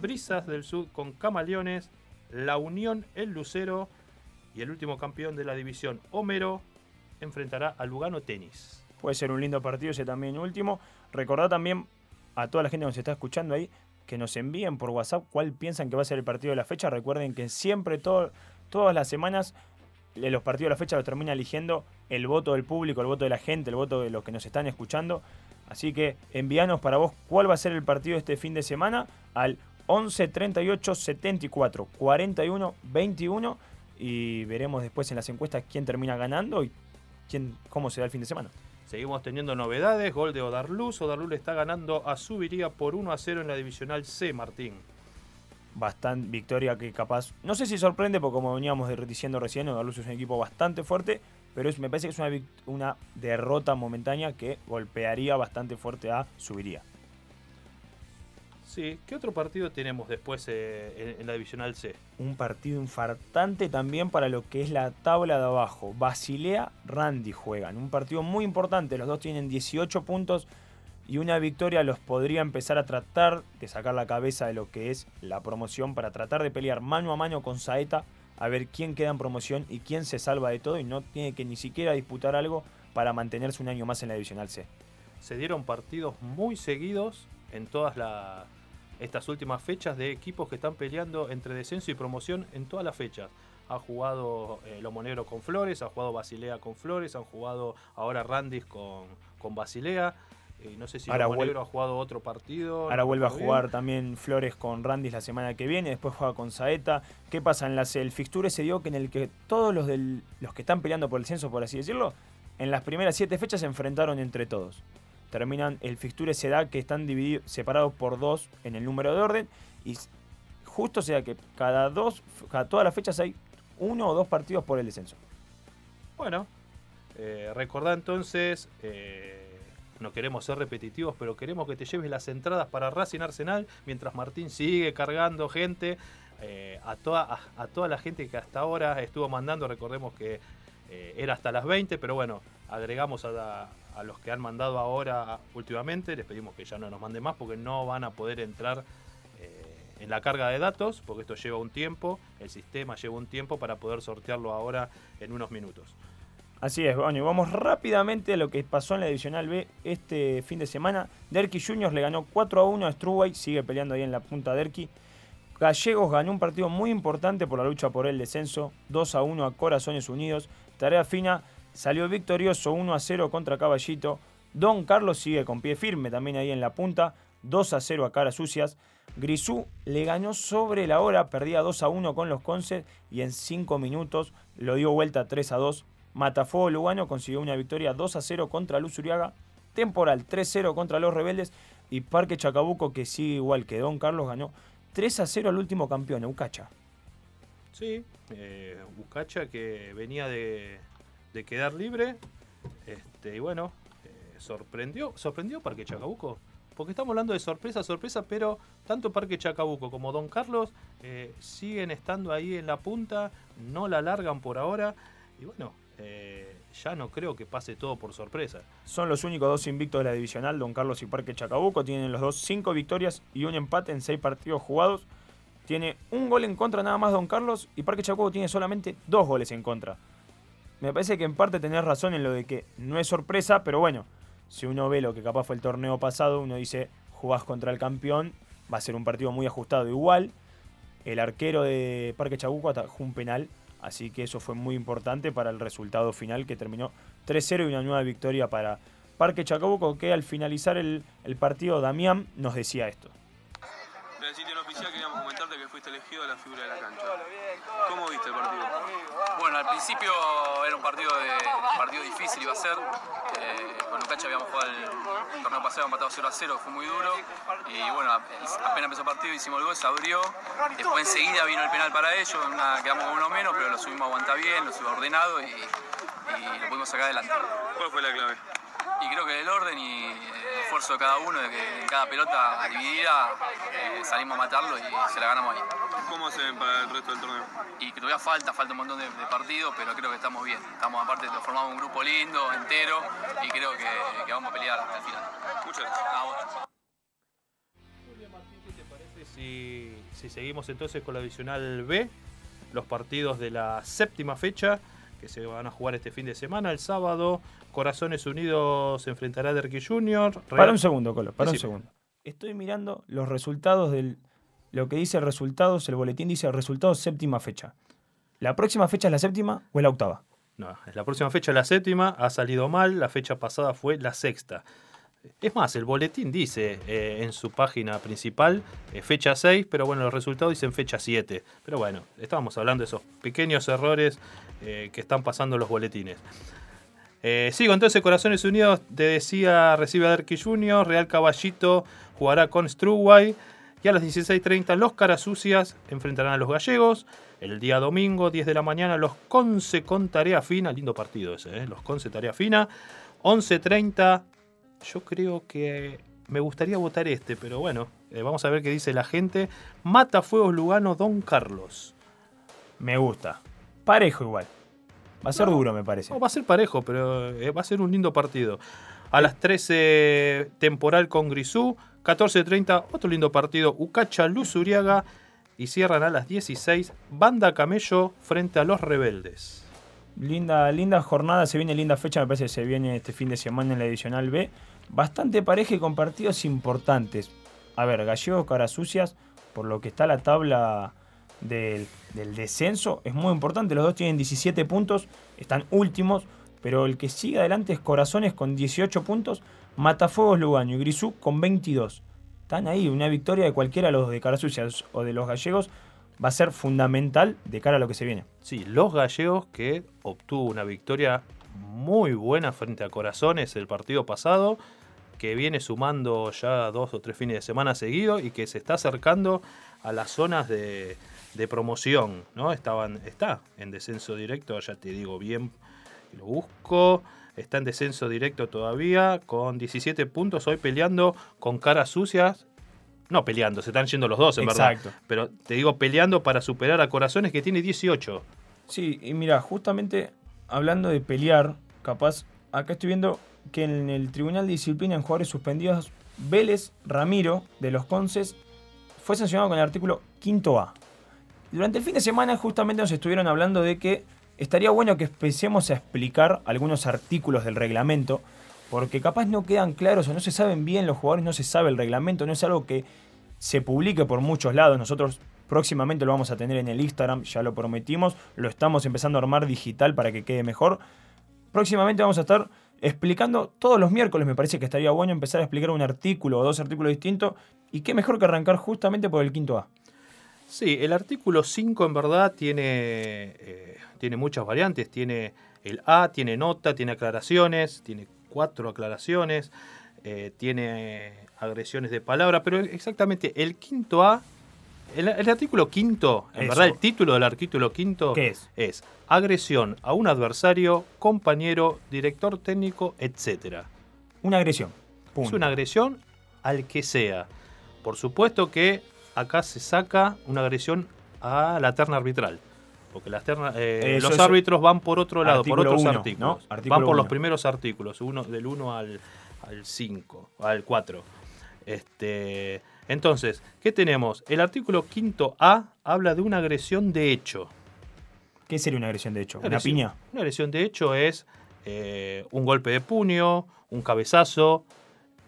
Brisas del Sud con Camaleones, La Unión el Lucero y el último campeón de la división, Homero, enfrentará a Lugano Tenis. Puede ser un lindo partido ese también último. Recordad también a toda la gente que nos está escuchando ahí que nos envíen por WhatsApp cuál piensan que va a ser el partido de la fecha. Recuerden que siempre, todas las semanas, eh, los partidos de la fecha los termina eligiendo el voto del público, el voto de la gente, el voto de los que nos están escuchando. Así que envíanos para vos cuál va a ser el partido este fin de semana al 11 38 74 41 21 y veremos después en las encuestas quién termina ganando y quién, cómo se da el fin de semana. Seguimos teniendo novedades. Gol de Odarluz. Odarluz le está ganando a Subiría por 1 a 0 en la divisional C, Martín. Bastante victoria que capaz. No sé si sorprende, porque como veníamos diciendo recién, Odaluz es un equipo bastante fuerte, pero es- me parece que es una, derrota momentánea que golpearía bastante fuerte a Subiría. Sí, ¿qué otro partido tenemos después eh, en, en la divisional C? Un partido infartante también para lo que es la tabla de abajo. Basilea, Randy juegan. Un partido muy importante. Los dos tienen 18 puntos y una victoria los podría empezar a tratar de sacar la cabeza de lo que es la promoción para tratar de pelear mano a mano con Saeta a ver quién queda en promoción y quién se salva de todo y no tiene que ni siquiera disputar algo para mantenerse un año más en la divisional C. Se dieron partidos muy seguidos en todas la- estas últimas fechas de equipos que están peleando entre descenso y promoción en todas las fechas. Ha jugado eh, con Flores, ha jugado Basilea con Flores, han jugado ahora Randis con, con Basilea. Eh, no sé si Ahora Lomo vuel- Negro ha jugado otro partido. Ahora no vuelve a jugar bien. también Flores con Randis la semana que viene, después juega con Saeta. ¿Qué pasa en la C? El fixture se dio que en el que todos los, del- los que están peleando por el censo, por así decirlo, en las primeras siete fechas se enfrentaron entre todos. Terminan, el fixture se da que están divididos, separados por dos en el número de orden y justo se da que cada dos, cada, todas las fechas hay uno o dos partidos por el descenso. Bueno, eh, recordá entonces, eh, no queremos ser repetitivos, pero queremos que te lleves las entradas para Racing Arsenal mientras Martín sigue cargando gente. eh, a, toda, a, toda la gente que hasta ahora estuvo mandando, recordemos que eh, era hasta las 20, pero bueno, agregamos a, a los que han mandado ahora últimamente, les pedimos que ya no nos manden más porque no van a poder entrar eh, en la carga de datos, porque esto lleva un tiempo, el sistema lleva un tiempo para poder sortearlo ahora en unos minutos. Así es, bueno, y vamos rápidamente a lo que pasó en la Divisional B este fin de semana. Derqui Juniors le ganó 4 a 1 a Strubay, sigue peleando ahí en la punta Derqui. Gallegos ganó un partido muy importante por la lucha por el descenso, 2 a 1 a Corazones Unidos. Tarea Fina salió victorioso 1 a 0 contra Caballito. Don Carlos sigue con pie firme también ahí en la punta, 2 a 0 a Caras Sucias. Grisú le ganó sobre la hora, perdía 2 a 1 con los Conces y en 5 minutos lo dio vuelta 3 a 2. Matafuego Lugano consiguió una victoria 2 a 0 contra Luz Uriaga. Temporal 3-0 contra los Rebeldes. Y Parque Chacabuco, que sigue igual que Don Carlos, ganó 3 a 0 al último campeón, Eucacha. Sí, eh, que venía de, de quedar libre. Este, y bueno, eh, sorprendió, sorprendió Parque Chacabuco. Porque estamos hablando de sorpresa, sorpresa, pero tanto Parque Chacabuco como Don Carlos eh, siguen estando ahí en la punta, no la largan por ahora. Y bueno, eh, ya no creo que pase todo por sorpresa. Son los únicos dos invictos de la divisional, Don Carlos y Parque Chacabuco. Tienen los dos cinco victorias y un empate en seis partidos jugados. Tiene un gol en contra nada más Don Carlos y Parque Chacabuco tiene solamente dos goles en contra. Me parece que en parte tenés razón en lo de que no es sorpresa, pero bueno, si uno ve lo que capaz fue el torneo pasado, uno dice, jugás contra el campeón, va a ser un partido muy ajustado. Igual, el arquero de Parque Chacabuco atajó un penal Así que eso fue muy importante para el resultado final que terminó 3-0 y una nueva victoria para Parque Chacabuco que al finalizar el, partido Damián nos decía esto. Fuiste elegido la figura de la cancha. ¿Cómo viste el partido? Bueno, al principio era un partido, de, partido difícil, iba a ser. Eh, con Lucacha habíamos jugado el torneo pasado, matado 0 a 0, fue muy duro. Y bueno, apenas empezó el partido, hicimos el gol, se abrió. Después enseguida vino el penal para ellos, quedamos con uno menos, pero lo subimos a aguantar bien, lo subimos ordenado y, y lo pudimos sacar adelante. ¿Cuál fue la clave? Y creo que el orden y el esfuerzo de cada uno, de que en cada pelota dividida eh, salimos a matarlo y se la ganamos ahí. ¿Cómo se ven para el resto del torneo? Y que todavía falta, falta un montón de, partidos, pero creo que estamos bien. Estamos aparte, formamos un grupo lindo, entero, y creo que, vamos a pelear hasta el final. Muchas gracias. ¿qué te parece si, si seguimos entonces con la adicional B? Los partidos de la séptima fecha que se van a jugar este fin de semana. El sábado, Corazones Unidos se enfrentará a Derqui Junior. Para un segundo, Colo, para un segundo. Estoy mirando los resultados del. Lo que dice resultados, el boletín dice resultados séptima fecha. ¿La próxima fecha es la séptima o es la octava? No, la próxima fecha es la séptima, ha salido mal, la fecha pasada fue la sexta. Es más, el boletín dice eh, en su página principal eh, fecha 6, pero bueno, los resultados dicen fecha 7. Pero bueno, estábamos hablando de esos pequeños errores eh, que están pasando los boletines. sigo entonces, Corazones Unidos, te decía, recibe a Derky Junior, Real Caballito jugará con Struway. Y a las 16.30 los Caras Sucias enfrentarán a los gallegos. El día domingo, 10 de la mañana, los Conce con tarea fina. Lindo partido ese, los Conce tarea fina. 11.30 yo creo que me gustaría votar este, pero bueno, eh, vamos a ver qué dice la gente. Mata Fuegos Lugano, Don Carlos. Me gusta. Parejo igual. Va a ser duro, me parece. No, va a ser parejo, pero eh, va a ser un lindo partido. A las 13, temporal con Grisú. 14.30, otro lindo partido. Ucacha, Luz Uriaga. Y cierran a las 16, Banda Camello frente a los Rebeldes. Linda, linda jornada, se viene linda fecha, me parece que se viene este fin de semana en la edicional B bastante pareja y con partidos importantes. A ver, Gallegos, Caras Sucias, por lo que está la tabla del, descenso, es muy importante. Los dos tienen 17 puntos, están últimos, pero el que sigue adelante es Corazones con 18 puntos, Matafuegos Lugaño y Grisú con 22. Están ahí, una victoria de cualquiera de los de Caras Sucias o de los gallegos va a ser fundamental de cara a lo que se viene. Sí, los gallegos que obtuvo una victoria muy buena frente a Corazones el partido pasado, que viene sumando ya dos o tres fines de semana seguidos y que se está acercando a las zonas de, promoción, ¿no? Estaban, está en descenso directo, ya te digo bien, lo busco, está en descenso directo todavía, con 17 puntos, hoy peleando con caras sucias. No peleando, se están yendo los dos, en Exacto. verdad. Pero te digo, peleando para superar a Corazones que tiene 18. Sí, y mira, justamente hablando de pelear, capaz, acá estoy viendo que en el Tribunal de Disciplina en jugadores suspendidos, Vélez Ramiro de los Conces fue sancionado con el artículo 5A. Durante el fin de semana justamente nos estuvieron hablando de que estaría bueno que empecemos a explicar algunos artículos del reglamento, porque capaz no quedan claros o no se saben bien los jugadores, no se sabe el reglamento, no es algo que se publique por muchos lados. Nosotros Próximamente lo vamos a tener en el Instagram, ya lo prometimos. Lo estamos empezando a armar digital para que quede mejor. Próximamente vamos a estar explicando todos los miércoles. Me parece que estaría bueno empezar a explicar un artículo o dos artículos distintos. Y qué mejor que arrancar justamente por el quinto A. Sí, el artículo 5 en verdad tiene, eh, tiene muchas variantes. Tiene el A, tiene nota, tiene aclaraciones, tiene cuatro aclaraciones, eh, tiene agresiones de palabra, pero exactamente el quinto A el, artículo quinto, en verdad el título del artículo quinto es? es agresión a un adversario, compañero, director técnico, etc. Una agresión. Es una agresión al que sea. Por supuesto que acá se saca una agresión a la terna arbitral. porque las ternas, eh, los árbitros van por otro lado, por otros uno, artículos. ¿no? Artículo van por los primeros artículos, uno, del 1 al, al 5, al 4. Este, entonces, ¿qué tenemos? El artículo quinto A habla de una agresión de hecho. ¿Qué sería una agresión de hecho? ¿Una piña? Una agresión de hecho es eh, un golpe de puño, un cabezazo,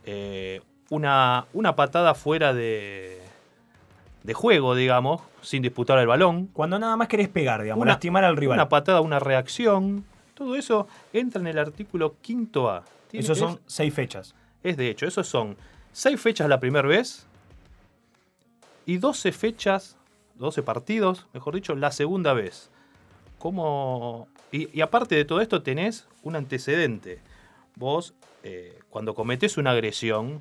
eh, una, una patada fuera de, de juego, digamos, sin disputar el balón. Cuando nada más querés pegar, digamos, Una- lastimar al rival. Una patada, una reacción. Todo eso entra en el artículo quinto A. Tiene- Esos son es- seis fechas. es de hecho, esos son 6 fechas la primera vez y 12 fechas, 12 partidos, mejor dicho, la segunda vez. ¿Cómo? Y, aparte de todo esto tenés un antecedente. Vos, eh, cuando cometés una agresión,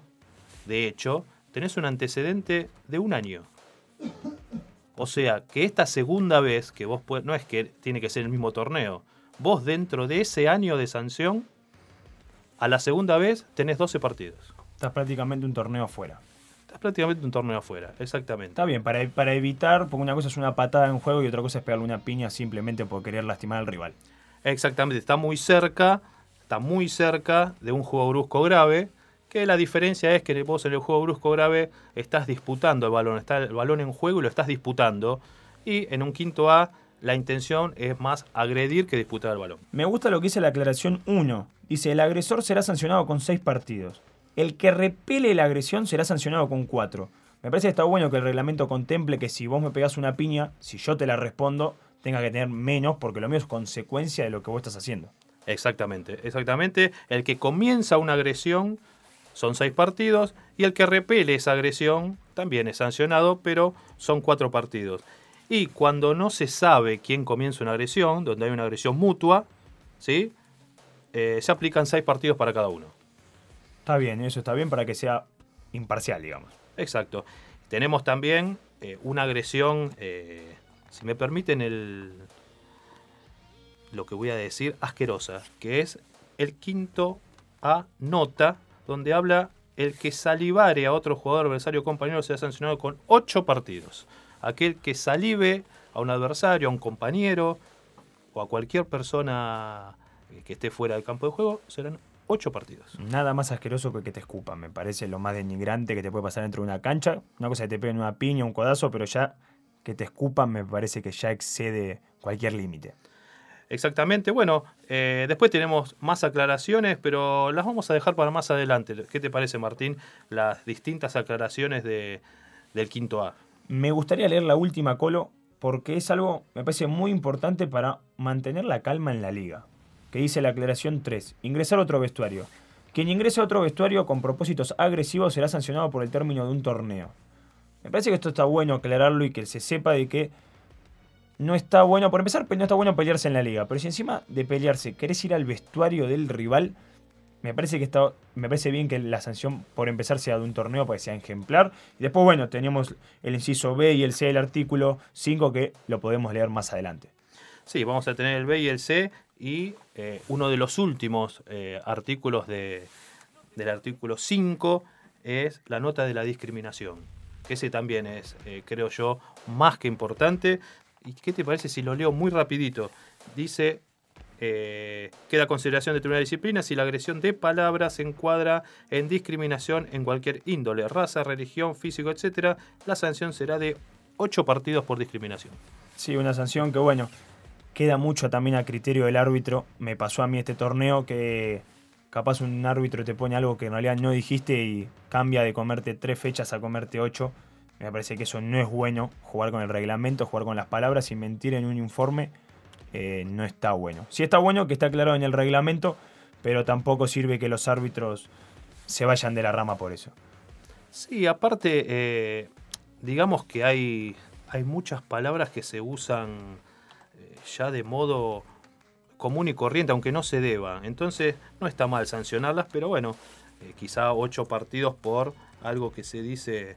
de hecho, tenés un antecedente de un año. O sea, que esta segunda vez que vos puedes, no es que tiene que ser el mismo torneo, vos dentro de ese año de sanción, a la segunda vez tenés 12 partidos. Estás prácticamente un torneo afuera. Estás prácticamente un torneo afuera, exactamente. Está bien, para, para evitar, porque una cosa es una patada en juego y otra cosa es pegarle una piña simplemente por querer lastimar al rival. Exactamente, está muy cerca, está muy cerca de un juego brusco grave, que la diferencia es que vos en el juego brusco grave estás disputando el balón, está el balón en juego y lo estás disputando, y en un quinto A la intención es más agredir que disputar el balón. Me gusta lo que dice la aclaración 1. Dice, el agresor será sancionado con 6 partidos. El que repele la agresión será sancionado con 4. Me parece que está bueno que el reglamento contemple que si vos me pegás una piña, si yo te la respondo, tenga que tener menos porque lo mío es consecuencia de lo que vos estás haciendo. Exactamente, exactamente. El que comienza una agresión son seis partidos y el que repele esa agresión también es sancionado, pero son cuatro partidos. Y cuando no se sabe quién comienza una agresión, donde hay una agresión mutua, ¿sí? Eh, se aplican seis partidos para cada uno. Está bien, eso está bien para que sea imparcial, digamos. Exacto. Tenemos también eh, una agresión, eh, si me permiten el, lo que voy a decir, asquerosa, que es el quinto A nota, donde habla el que salivare a otro jugador adversario compañero será sancionado con ocho partidos. Aquel que salive a un adversario, a un compañero o a cualquier persona eh, que esté fuera del campo de juego serán ocho partidos. Nada más asqueroso que que te escupan, me parece lo más denigrante que te puede pasar dentro de una cancha. Una cosa que te peguen una piña, un codazo, pero ya que te escupan me parece que ya excede cualquier límite. Exactamente, bueno, eh, después tenemos más aclaraciones, pero las vamos a dejar para más adelante. ¿Qué te parece, Martín? Las distintas aclaraciones de, del quinto A. Me gustaría leer la última colo porque es algo, me parece muy importante para mantener la calma en la liga. Que dice la aclaración 3, ingresar otro vestuario. Quien ingrese a otro vestuario con propósitos agresivos será sancionado por el término de un torneo. Me parece que esto está bueno aclararlo y que se sepa de que no está bueno, por empezar, no está bueno pelearse en la liga, pero si encima de pelearse querés ir al vestuario del rival, me parece que está, me parece bien que la sanción por empezar sea de un torneo para que sea ejemplar. Y después, bueno, tenemos el inciso B y el C del artículo 5 que lo podemos leer más adelante. Sí, vamos a tener el B y el C y eh, uno de los últimos eh, artículos de, del artículo 5 es la nota de la discriminación, que ese también es, eh, creo yo, más que importante. ¿Y qué te parece si lo leo muy rapidito? Dice, eh, queda consideración de tribunal de disciplina si la agresión de palabras se encuadra en discriminación en cualquier índole, raza, religión, físico, etc. La sanción será de 8 partidos por discriminación. Sí, una sanción que, bueno, queda mucho también a criterio del árbitro. Me pasó a mí este torneo que capaz un árbitro te pone algo que en realidad no dijiste y cambia de comerte tres fechas a comerte ocho. Me parece que eso no es bueno, jugar con el reglamento, jugar con las palabras y mentir en un informe eh, no está bueno. Sí está bueno que está aclarado en el reglamento, pero tampoco sirve que los árbitros se vayan de la rama por eso. Sí, aparte, eh, digamos que hay, hay muchas palabras que se usan ya de modo común y corriente, aunque no se deba. Entonces, no está mal sancionarlas, pero bueno, eh, quizá ocho partidos por algo que se dice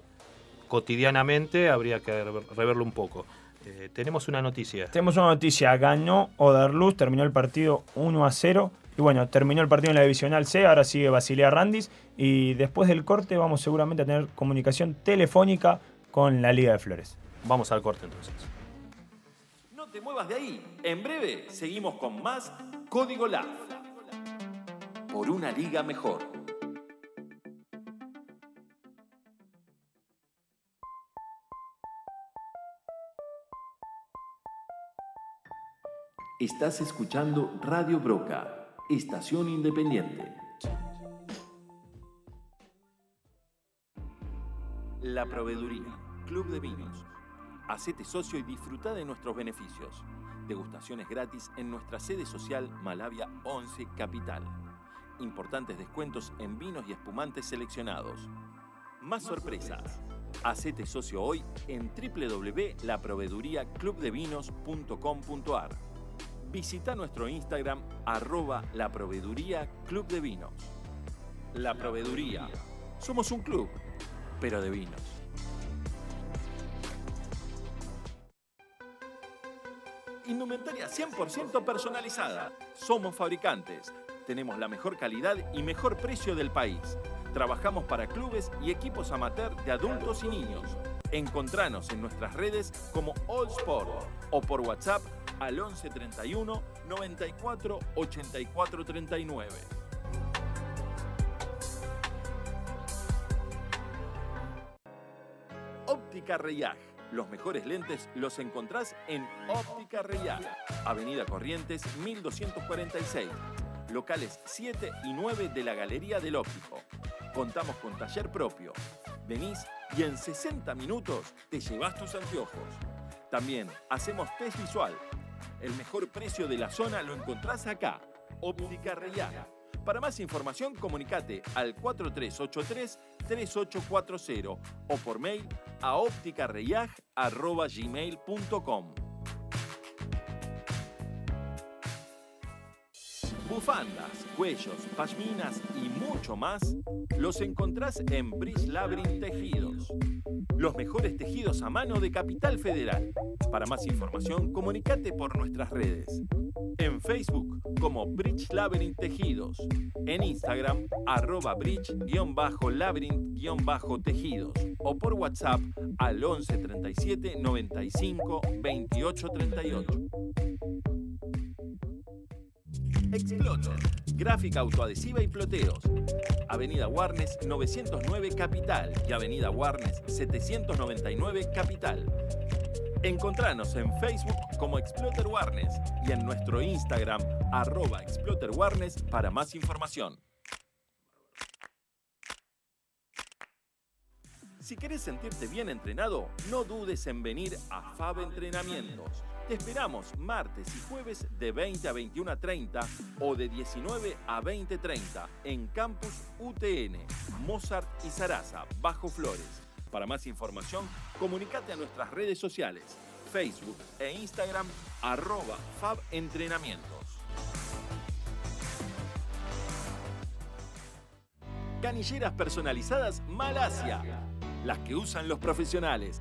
cotidianamente, habría que reverlo un poco. Eh, tenemos una noticia. Tenemos una noticia, ganó Oderluz, terminó el partido 1 a 0. Y bueno, terminó el partido en la divisional C, ahora sigue Basilea Randis. Y después del corte vamos seguramente a tener comunicación telefónica con la Liga de Flores. Vamos al corte entonces. Te muevas de ahí. En breve seguimos con más Código LAF. Por una liga mejor. Estás escuchando Radio Broca, estación independiente. La Proveeduría, Club de Vinos. Hacete socio y disfruta de nuestros beneficios. Degustaciones gratis en nuestra sede social Malavia 11 Capital. Importantes descuentos en vinos y espumantes seleccionados. Más sorpresas. Hacete socio hoy en www.laproveduriaclubdevinos.com.ar. Visita nuestro Instagram arroba la proveeduría Club de Vinos. La Proveeduría. Somos un club, pero de vinos. Indumentaria 100% personalizada. Somos fabricantes. Tenemos la mejor calidad y mejor precio del país. Trabajamos para clubes y equipos amateur de adultos y niños. Encontranos en nuestras redes como All Sport o por WhatsApp al 11 31 94 84 39. Óptica Reyag. Los mejores lentes los encontrás en Óptica Reyag. Avenida Corrientes 1246. Locales 7 y 9 de la Galería del Óptico. Contamos con taller propio. Venís y en 60 minutos te llevas tus anteojos. También hacemos test visual. El mejor precio de la zona lo encontrás acá. Óptica Reyag. Para más información, comunicate al 4383-3840 o por mail a opticarreyag.gmail.com. Bufandas, cuellos, pashminas y mucho más los encontrás en Bridge Tejidos. Los mejores tejidos a mano de Capital Federal. Para más información, comunicate por nuestras redes. En Facebook como Bridge Labyrinth Tejidos. En Instagram, arroba bridge-labyrinth-tejidos. O por WhatsApp al 11 37 95 28 38. Exploter. Gráfica autoadhesiva y ploteos. Avenida Warnes 909 Capital y Avenida Warnes 799 Capital. Encontranos en Facebook como Exploter Warnes y en nuestro Instagram arroba Exploter Warnes para más información. Si querés sentirte bien entrenado, no dudes en venir a Fab Entrenamientos. Te esperamos martes y jueves de 20 a 21.30 o de 19 a 20.30 en Campus UTN, Mozart y Sarasa, Bajo Flores. Para más información, comunícate a nuestras redes sociales, Facebook e Instagram, arroba Fab Entrenamientos. Canilleras personalizadas Malasia, las que usan los profesionales.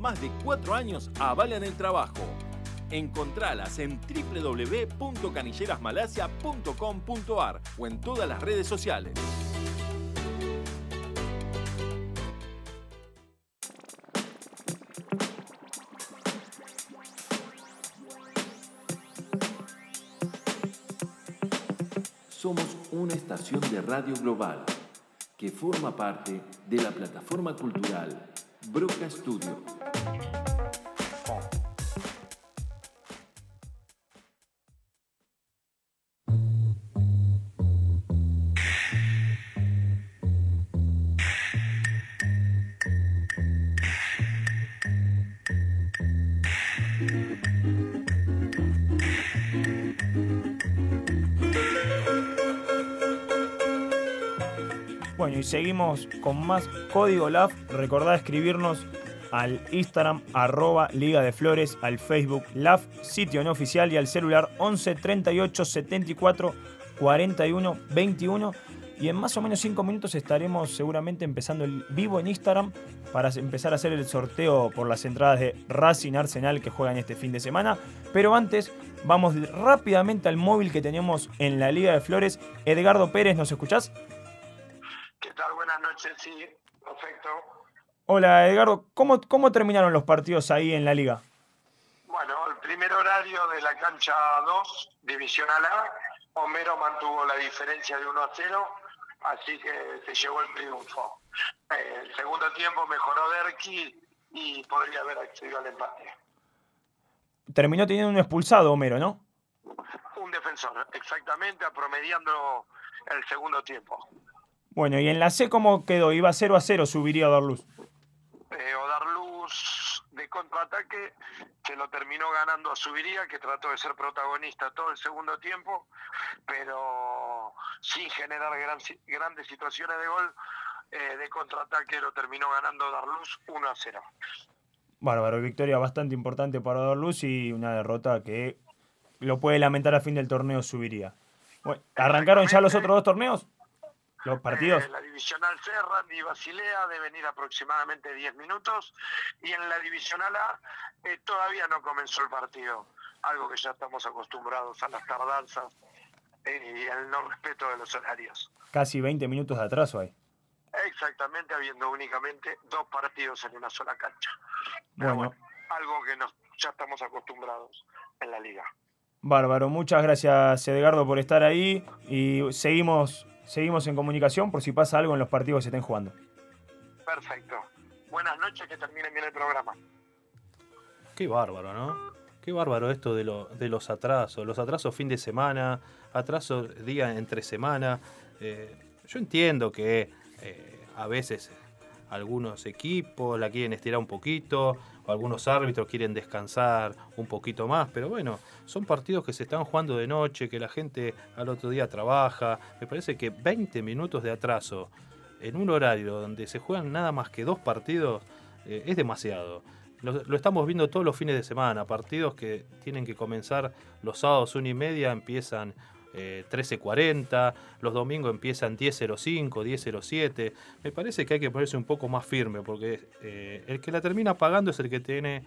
Más de cuatro años avalan el trabajo. Encontralas en www.canillerasmalasia.com.ar o en todas las redes sociales. Somos una estación de radio global que forma parte de la plataforma cultural Broca Studio. Y seguimos con más Código LAF. Recordá escribirnos al Instagram arroba Liga de Flores, al Facebook LAF, sitio no oficial y al celular 11 38 74 41 21. Y en más o menos 5 minutos estaremos seguramente empezando el vivo en Instagram para empezar a hacer el sorteo por las entradas de Racing Arsenal que juegan este fin de semana. Pero antes, vamos rápidamente al móvil que tenemos en la Liga de Flores. Edgardo Pérez, ¿nos escuchás? ¿Qué tal? Buenas noches, sí, perfecto. Hola Edgardo, ¿cómo, cómo terminaron los partidos ahí en la liga? Bueno, el primer horario de la cancha 2, Divisional A, Homero mantuvo la diferencia de 1 a 0, así que se llevó el triunfo. El segundo tiempo mejoró Derqui y podría haber accedido al empate. Terminó teniendo un expulsado, Homero, ¿no? Un defensor, exactamente, promediando el segundo tiempo. Bueno, ¿y en la C cómo quedó? Iba 0 a 0, subiría a dar luz. Eh, Odarluz de contraataque que lo terminó ganando a Subiría, que trató de ser protagonista todo el segundo tiempo, pero sin generar gran- grandes situaciones de gol. eh, de contraataque lo terminó ganando Darluz 1 a 0. Bárbaro, victoria bastante importante para dar luz y una derrota que lo puede lamentar a fin del torneo subiría. Bueno, ¿Arrancaron ya los otros dos torneos? ¿Los partidos? Eh, la divisional C, Randy Basilea, deben ir aproximadamente 10 minutos. Y en la divisional A eh, todavía no comenzó el partido. Algo que ya estamos acostumbrados a las tardanzas eh, y al no respeto de los horarios. Casi 20 minutos de atraso hay. Exactamente, habiendo únicamente dos partidos en una sola cancha. Bueno, Algo que nos, ya estamos acostumbrados en la liga. bárbaro. Muchas gracias, Edgardo, por estar ahí. Y seguimos, seguimos en comunicación por si pasa algo en los partidos que se estén jugando. Perfecto. Buenas noches, que terminen bien el programa. Qué bárbaro, ¿no? Qué bárbaro esto de, lo- de los atrasos. Los atrasos fin de semana, atrasos día entre semana. Eh, yo entiendo que eh, a veces algunos equipos la quieren estirar un poquito, algunos árbitros quieren descansar un poquito más, pero bueno, son partidos que se están jugando de noche, que la gente al otro día trabaja. Me parece que 20 minutos de atraso en un horario donde se juegan nada más que dos partidos eh, es demasiado. Lo, lo estamos viendo todos los fines de semana, partidos que tienen que comenzar los sábados una y media, empiezan eh, 13.40, los domingos empiezan 10.05, 10.07. Me parece que hay que ponerse un poco más firme, porque eh, el que la termina pagando es el que tiene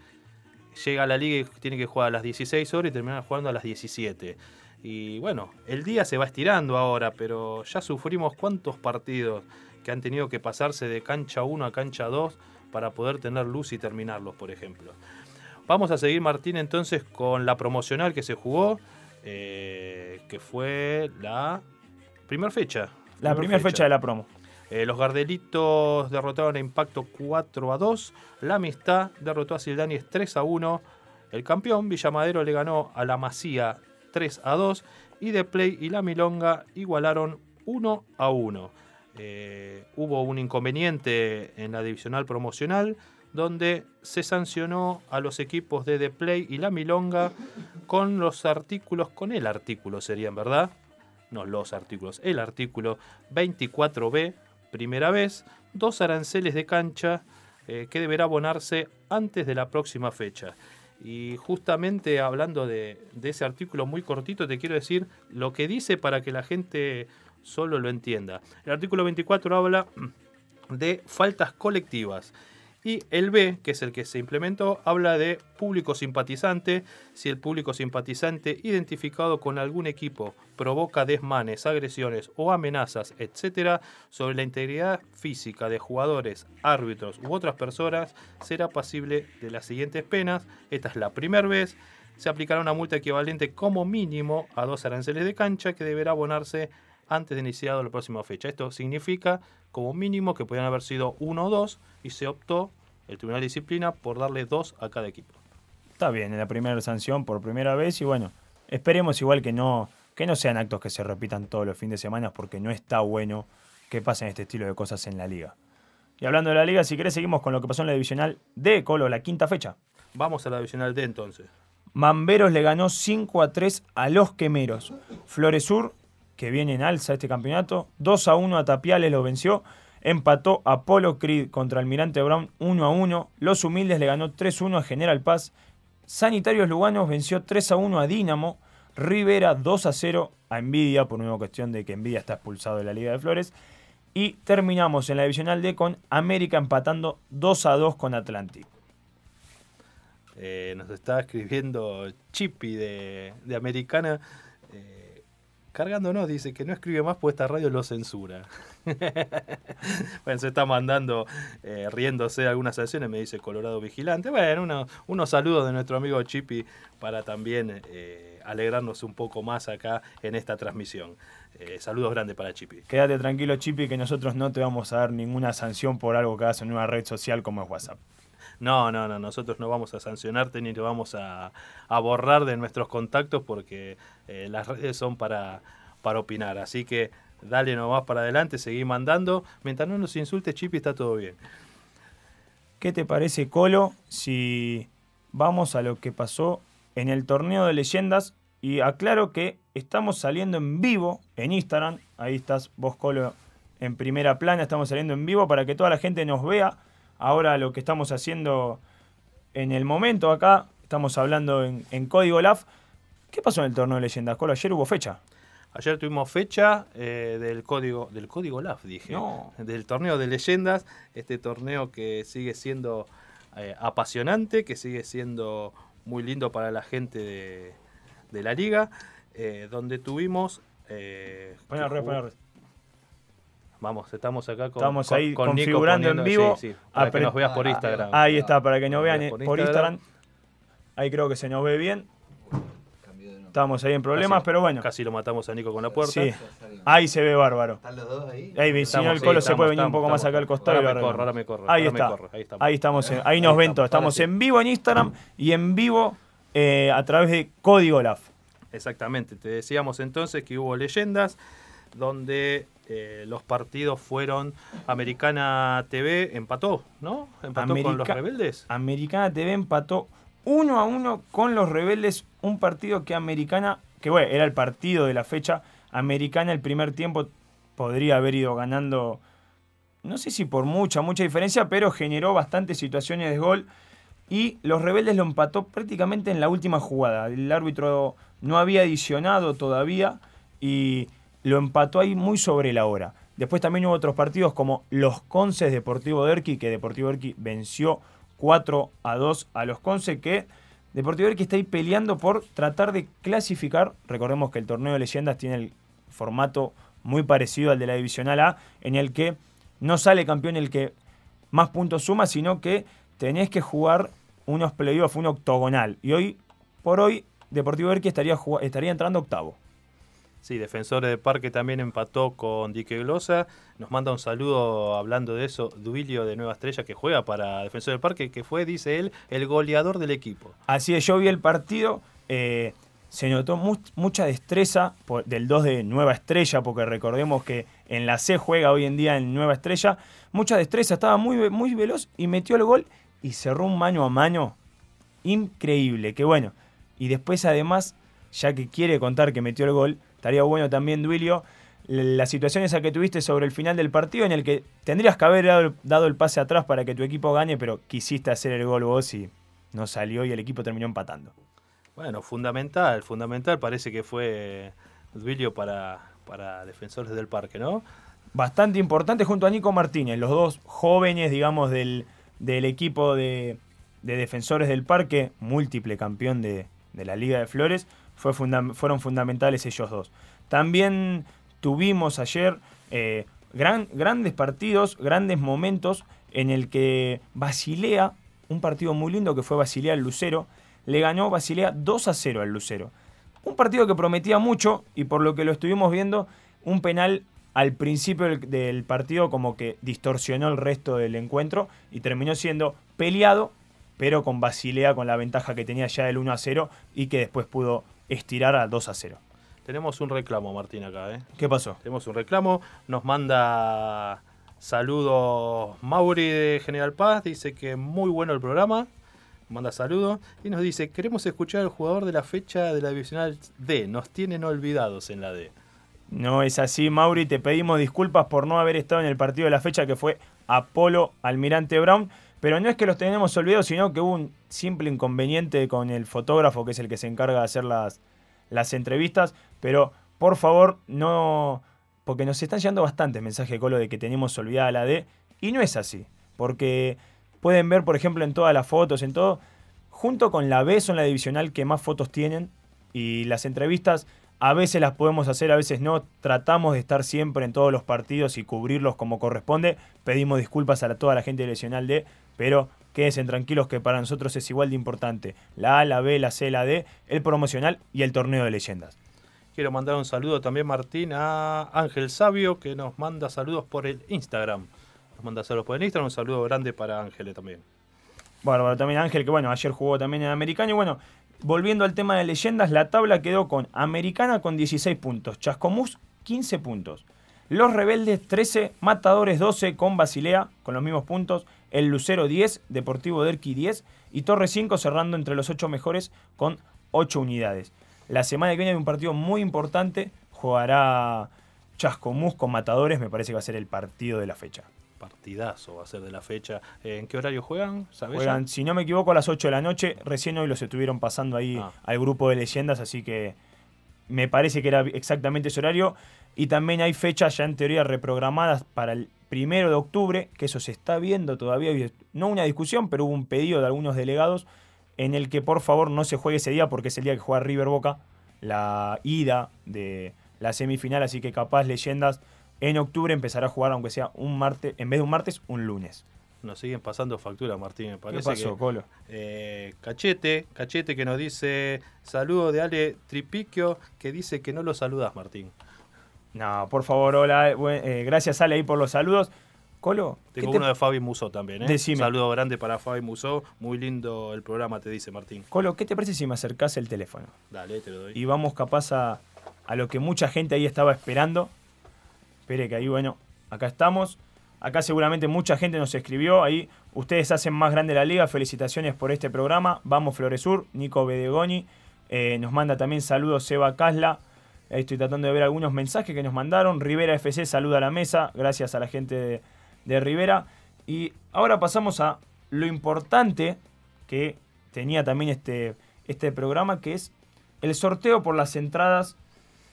llega a la liga y tiene que jugar a las 16 horas y termina jugando a las 17. Y bueno, el día se va estirando ahora, pero ya sufrimos cuántos partidos que han tenido que pasarse de cancha 1 a cancha 2 para poder tener luz y terminarlos, por ejemplo. Vamos a seguir, Martín, entonces con la promocional que se jugó, eh, que fue la primera fecha. La primera fecha de la promo. Eh, los Gardelitos derrotaron a Impacto 4 a 2. La Amistad derrotó a Sildanis 3 a 1. El campeón Villamadero le ganó a la Masía 3 a 2. Y The Play y la Milonga igualaron 1 a 1. Eh, hubo un inconveniente en la divisional promocional donde se sancionó a los equipos de The Play y la Milonga con los artículos, con el artículo serían, ¿verdad? No los artículos, el artículo 24b, primera vez, dos aranceles de cancha eh, que deberá abonarse antes de la próxima fecha. Y justamente hablando de, de ese artículo muy cortito, te quiero decir lo que dice para que la gente solo lo entienda. El artículo 24 habla de faltas colectivas. Y el B, que es el que se implementó, habla de público simpatizante. Si el público simpatizante identificado con algún equipo provoca desmanes, agresiones o amenazas, etc., sobre la integridad física de jugadores, árbitros u otras personas, será pasible de las siguientes penas. Esta es la primera vez. Se aplicará una multa equivalente como mínimo a dos aranceles de cancha que deberá abonarse antes de iniciado la próxima fecha. Esto significa como mínimo que podían haber sido uno o dos y se optó el Tribunal de Disciplina por darle dos a cada equipo. Está bien, en la primera sanción por primera vez y bueno, esperemos igual que no, que no sean actos que se repitan todos los fines de semana porque no está bueno que pasen este estilo de cosas en la liga. Y hablando de la liga, si querés seguimos con lo que pasó en la divisional D, Colo, la quinta fecha. Vamos a la divisional D entonces. Mamberos le ganó 5 a 3 a los Quemeros. Floresur, que viene en alza este campeonato, 2 a 1 a Tapiales lo venció. Empató Apolo Creed contra Almirante Brown 1 a 1. Los Humildes le ganó 3 a 1 a General Paz. Sanitarios Luganos venció 3 a 1 a Dinamo. Rivera 2 a 0 a Envidia, por una cuestión de que Envidia está expulsado de la Liga de Flores. Y terminamos en la divisional D con América empatando 2 a 2 con Atlantic. Eh, nos está escribiendo Chippy de, de Americana. Cargándonos, dice que no escribe más pues esta radio lo censura. <laughs> bueno, se está mandando, eh, riéndose algunas sesiones, me dice Colorado Vigilante. Bueno, unos saludos de nuestro amigo Chipi para también eh, alegrarnos un poco más acá en esta transmisión. Eh, saludos grandes para Chipi. Quédate tranquilo, Chipi, que nosotros no te vamos a dar ninguna sanción por algo que hagas en una red social como es WhatsApp. No, no, no, nosotros no vamos a sancionarte ni te vamos a, borrar de nuestros contactos porque eh, las redes son para, para opinar. Así que dale nomás para adelante, seguí mandando. Mientras no nos insulte, Chipi, está todo bien. ¿Qué te parece, Colo, si vamos a lo que pasó en el torneo de leyendas? Y aclaro que estamos saliendo en vivo en Instagram. Ahí estás vos, Colo, en primera plana. Estamos saliendo en vivo para que toda la gente nos vea ahora lo que estamos haciendo en el momento acá, estamos hablando en, Código LAF. ¿Qué pasó en el torneo de leyendas? Colo, ayer hubo fecha. Ayer tuvimos fecha eh, del código del código LAF, dije, del torneo de leyendas, este torneo que sigue siendo eh, apasionante, que sigue siendo muy lindo para la gente de, la liga, eh, donde tuvimos... bueno, Vamos, estamos acá con, estamos ahí configurando en vivo. para que nos veas por Instagram. Ahí está, para que nos vean por Instagram. Ahí creo que se nos ve bien. Estamos ahí en problemas, pero bueno. Casi lo matamos a Nico con la puerta. Sí. Ahí se ve bárbaro. ¿Están los dos ahí? Ahí, si no el colo se puede venir un poco más acá al costado. Ahora me corro, ahora me corro. Ahí está. Ahí, estamos. ahí nos ven todos. Estamos en vivo en Instagram y en vivo eh, a través de Código LAF. Exactamente. Te decíamos entonces que hubo leyendas donde eh, los partidos fueron Americana TV empató, ¿no? Empató con los rebeldes. Americana TV empató uno a uno con los rebeldes, un partido que Americana, que bueno, era el partido de la fecha, Americana el primer tiempo podría haber ido ganando, no sé si por mucha, mucha diferencia, pero generó bastantes situaciones de gol y los rebeldes lo empató prácticamente en la última jugada. El árbitro no había adicionado todavía y lo empató ahí muy sobre la hora. Después también hubo otros partidos como los Conces Deportivo Derqui, que Deportivo Derqui venció 4 a 2 a los Conces, que Deportivo Derqui está ahí peleando por tratar de clasificar. Recordemos que el torneo de leyendas tiene el formato muy parecido al de la Divisional A, en el que no sale campeón el que más puntos suma, sino que tenés que jugar unos playoffs, un octogonal. Y hoy, por hoy, Deportivo Derqui estaría, estaría entrando octavo. Sí, Defensores de Parque también empató con Dique Glosa. Nos manda un saludo hablando de eso, Duilio de Nueva Estrella, que juega para Defensores de Parque, que fue, dice él, el goleador del equipo. Así es, yo vi el partido. Eh, se notó mucha destreza del 2 de Nueva Estrella, porque recordemos que en la C juega hoy en día en Nueva Estrella. Mucha destreza, estaba muy, muy veloz y metió el gol y cerró un mano a mano increíble. Que bueno, y después además, ya que quiere contar que metió el gol, Estaría bueno también, Duilio, la situación esa que tuviste sobre el final del partido en el que tendrías que haber dado, el pase atrás para que tu equipo gane, pero quisiste hacer el gol vos y no salió y el equipo terminó empatando. Bueno, fundamental, fundamental. Parece que fue Duilio para, para Defensores del Parque, ¿no? Bastante importante junto a Nico Martínez, los dos jóvenes, digamos, del, del equipo de, Defensores del Parque, múltiple campeón de, de la Liga de Flores fueron fundamentales ellos dos. También tuvimos ayer eh, grandes partidos, grandes momentos en el que Basilea, un partido muy lindo que fue Basilea al Lucero, le ganó Basilea 2 a 0 al Lucero. Un partido que prometía mucho y por lo que lo estuvimos viendo, un penal al principio del partido como que distorsionó el resto del encuentro y terminó siendo peleado, pero con Basilea con la ventaja que tenía ya del 1 a 0 y que después pudo estirar a 2 a 0. Tenemos un reclamo, Martín, acá. ¿eh? ¿Qué pasó? Tenemos un reclamo. Nos manda saludos Mauri de General Paz. Dice que muy bueno el programa. Manda saludos. Y nos dice, queremos escuchar al jugador de la fecha de la Divisional D. Nos tienen olvidados en la D. No es así, Mauri. Te pedimos disculpas por no haber estado en el partido de la fecha que fue Apolo Almirante Brown. Pero no es que los tenemos olvidados, sino que hubo un simple inconveniente con el fotógrafo, que es el que se encarga de hacer las, las entrevistas. Pero por favor, no. Porque nos están llegando bastantes mensajes, Colo, de que tenemos olvidada la D. Y no es así. Porque pueden ver, por ejemplo, en todas las fotos, en todo. Junto con la B son la divisional que más fotos tienen. Y las entrevistas A veces las podemos hacer, a veces no. Tratamos de estar siempre en todos los partidos y cubrirlos como corresponde. Pedimos disculpas a toda la gente de Lesional D, pero quédense tranquilos que para nosotros es igual de importante la A, la B, la C, la D, el promocional y el torneo de leyendas. Quiero mandar un saludo también, Martín, a Ángel Sabio, que nos manda saludos por el Instagram. Nos manda saludos por el Instagram, un saludo grande para Ángel también. Bueno, bueno, también Ángel, que bueno, ayer jugó también en Americano. Y bueno, volviendo al tema de leyendas, la tabla quedó con Americana con 16 puntos, Chascomús 15 puntos, Los Rebeldes 13, Matadores 12 con Basilea con los mismos puntos, el Lucero 10, Deportivo Derqui 10 y Torre 5 cerrando entre los 8 mejores con 8 unidades. La semana que viene hay un partido muy importante. Jugará Chascomús con Matadores. Me parece que va a ser el partido de la fecha. Partidazo va a ser de la fecha. ¿En qué horario juegan? juegan, si no me equivoco, a las 8 de la noche. Recién hoy los estuvieron pasando ahí ah. al grupo de leyendas, así que me parece que era exactamente ese horario. Y también hay fechas ya en teoría reprogramadas para el primero de octubre, que eso se está viendo todavía. No una discusión, pero hubo un pedido de algunos delegados en el que por favor no se juegue ese día porque es el día que juega River Boca, la ida de la semifinal, así que capaz Leyendas en octubre empezará a jugar, aunque sea un martes, en vez de un martes, un lunes. Nos siguen pasando factura, Martín, me parece. ¿Qué pasó, Colo? Eh, cachete, Cachete que nos dice, saludo de Ale Tripiquio, que dice que no lo saludas, Martín. No, por favor, hola, eh, gracias Ale ahí por los saludos. Colo. Tengo uno de Fabi Muso también, ¿eh? Un saludo grande para Fabi Muso. Muy lindo el programa, te dice Martín. Colo, ¿qué te parece si me acercás el teléfono? Dale, te lo doy. Y vamos capaz a, a lo que mucha gente ahí estaba esperando. Espere que ahí, bueno, acá estamos. Acá seguramente mucha gente nos escribió. Ahí ustedes hacen más grande la liga. Felicitaciones por este programa. Vamos Floresur. Nico Bedegoni. Eh, nos manda también saludos Seba Casla. Ahí estoy tratando de ver algunos mensajes que nos mandaron. Rivera FC saluda a la mesa. Gracias a la gente de, de Rivera. Y ahora pasamos a lo importante que tenía también este, este programa, que es el sorteo por las entradas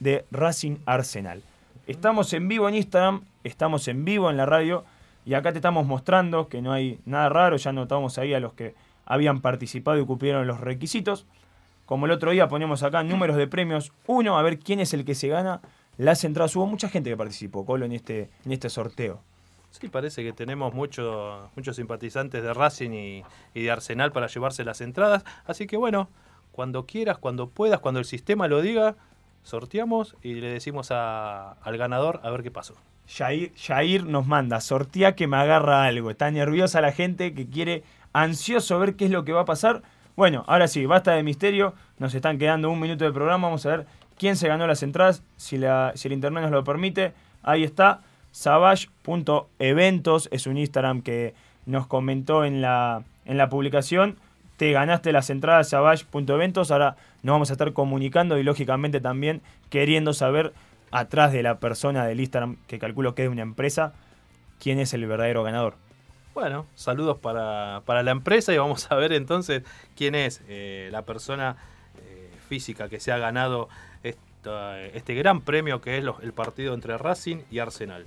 de Racing Arsenal. Estamos en vivo en Instagram, estamos en vivo en la radio y acá te estamos mostrando que no hay nada raro, ya notamos ahí a los que habían participado y cumplieron los requisitos. Como el otro día ponemos acá números de premios, uno, a ver quién es el que se gana las entradas. Hubo mucha gente que participó, Colo, en este, en este sorteo. Sí, parece que tenemos muchos simpatizantes de Racing y, de Arsenal para llevarse las entradas. Así que bueno, cuando quieras, cuando puedas, cuando el sistema lo diga, sorteamos y le decimos al ganador a ver qué pasó. Jair, nos manda, sortea que me agarra algo. Está nerviosa la gente que quiere ansioso ver qué es lo que va a pasar. Bueno, ahora sí, basta de misterio. Nos están quedando un minuto de programa. Vamos a ver quién se ganó las entradas, si, la, si el internet nos lo permite. Ahí está. Savage.eventos es un Instagram que nos comentó en la, en la publicación. Te ganaste las entradas Savage.eventos. Ahora nos vamos a estar comunicando y lógicamente también queriendo saber atrás de la persona del Instagram, que calculo que es una empresa, quién es el verdadero ganador. Bueno, saludos para, la empresa y vamos a ver entonces quién es eh, la persona eh, física que se ha ganado este gran premio que es el partido entre Racing y Arsenal.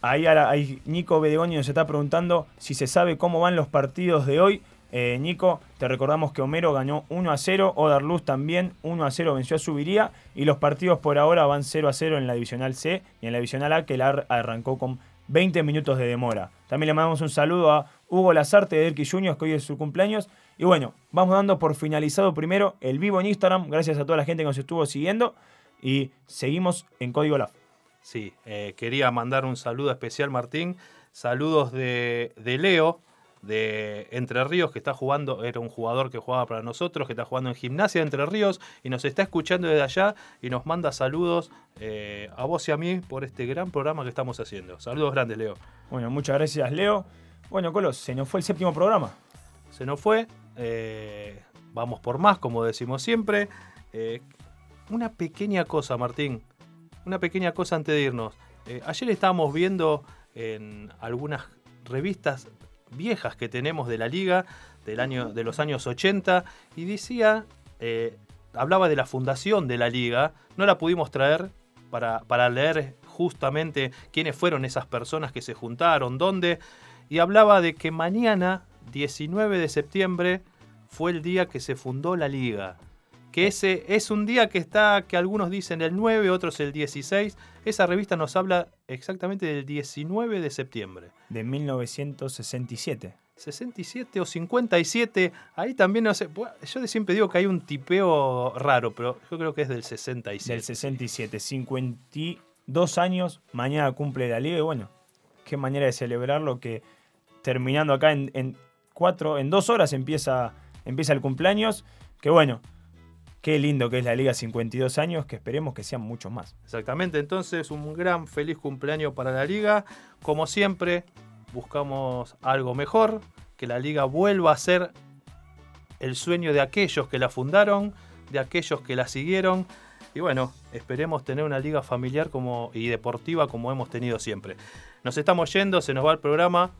Ahí, Nico Bedegoni nos está preguntando si se sabe cómo van los partidos de hoy. Eh, Nico, te recordamos que Homero ganó 1 a 0, Odar Luz también 1 a 0 venció a Subiría y los partidos por ahora van 0 a 0 en la Divisional C y en la Divisional A que la arrancó con 20 minutos de demora. También le mandamos un saludo a Hugo Lazarte de Derqui Juniors que hoy es su cumpleaños. Y bueno, vamos dando por finalizado primero el vivo en Instagram. Gracias a toda la gente que nos estuvo siguiendo y seguimos en Código LAF. Sí, eh, quería mandar un saludo especial, Martín. Saludos de, Leo, de Entre Ríos, que está jugando, era un jugador que jugaba para nosotros, que está jugando en Gimnasia de Entre Ríos y nos está escuchando desde allá y nos manda saludos eh, a vos y a mí por este gran programa que estamos haciendo. Saludos grandes, Leo. Bueno, muchas gracias, Leo. Bueno, Colos, se nos fue el séptimo programa. Se nos fue. Eh, vamos por más, como decimos siempre. una pequeña cosa, Martín una pequeña cosa antes de irnos. Eh, ayer estábamos viendo en algunas revistas viejas que tenemos de la liga del año, de los años 80 y decía, eh, hablaba de la fundación de la liga, no la pudimos traer para, para leer justamente quiénes fueron esas personas que se juntaron, dónde, y hablaba de que mañana, 19 de septiembre, fue el día que se fundó la liga. Que ese es un día que está, que algunos dicen el 9, otros el 16. Esa revista nos habla exactamente del 19 de septiembre. De 1967. 67 o 57, ahí también no sé, yo siempre digo que hay un tipeo raro, pero yo creo que es del 67. Del 67, 52 años, mañana cumple la liga y bueno, qué manera de celebrarlo que terminando acá en, en cuatro, en dos horas empieza, empieza el cumpleaños, que bueno, Qué lindo que es la Liga 52 años, que esperemos que sean muchos más. Exactamente, entonces un gran feliz cumpleaños para la Liga. Como siempre, buscamos algo mejor, que la Liga vuelva a ser el sueño de aquellos que la fundaron, de aquellos que la siguieron. Y bueno, esperemos tener una liga familiar como, y deportiva como hemos tenido siempre. Nos estamos yendo, se nos va el programa.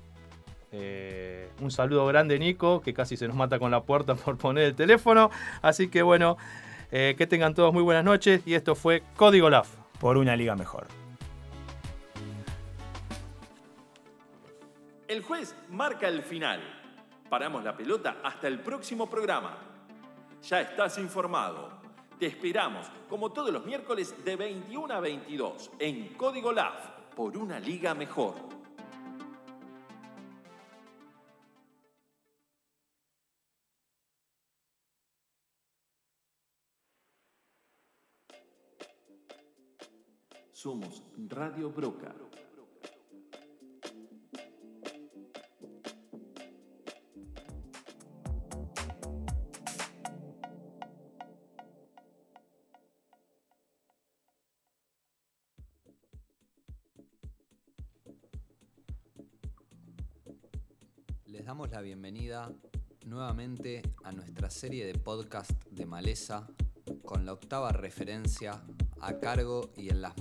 Eh, un saludo grande, Nico, que casi se nos mata con la puerta <laughs> por poner el teléfono. Así que bueno, eh, que tengan todos muy buenas noches. Y esto fue Código LAF. Por una liga mejor. El juez marca el final. Paramos la pelota hasta el próximo programa. Ya estás informado. Te esperamos, como todos los miércoles, de 21 a 22 en Código LAF por una liga mejor. Somos Radio Broca. Les damos la bienvenida nuevamente a nuestra serie de podcast de Maleza con la octava referencia a cargo y en las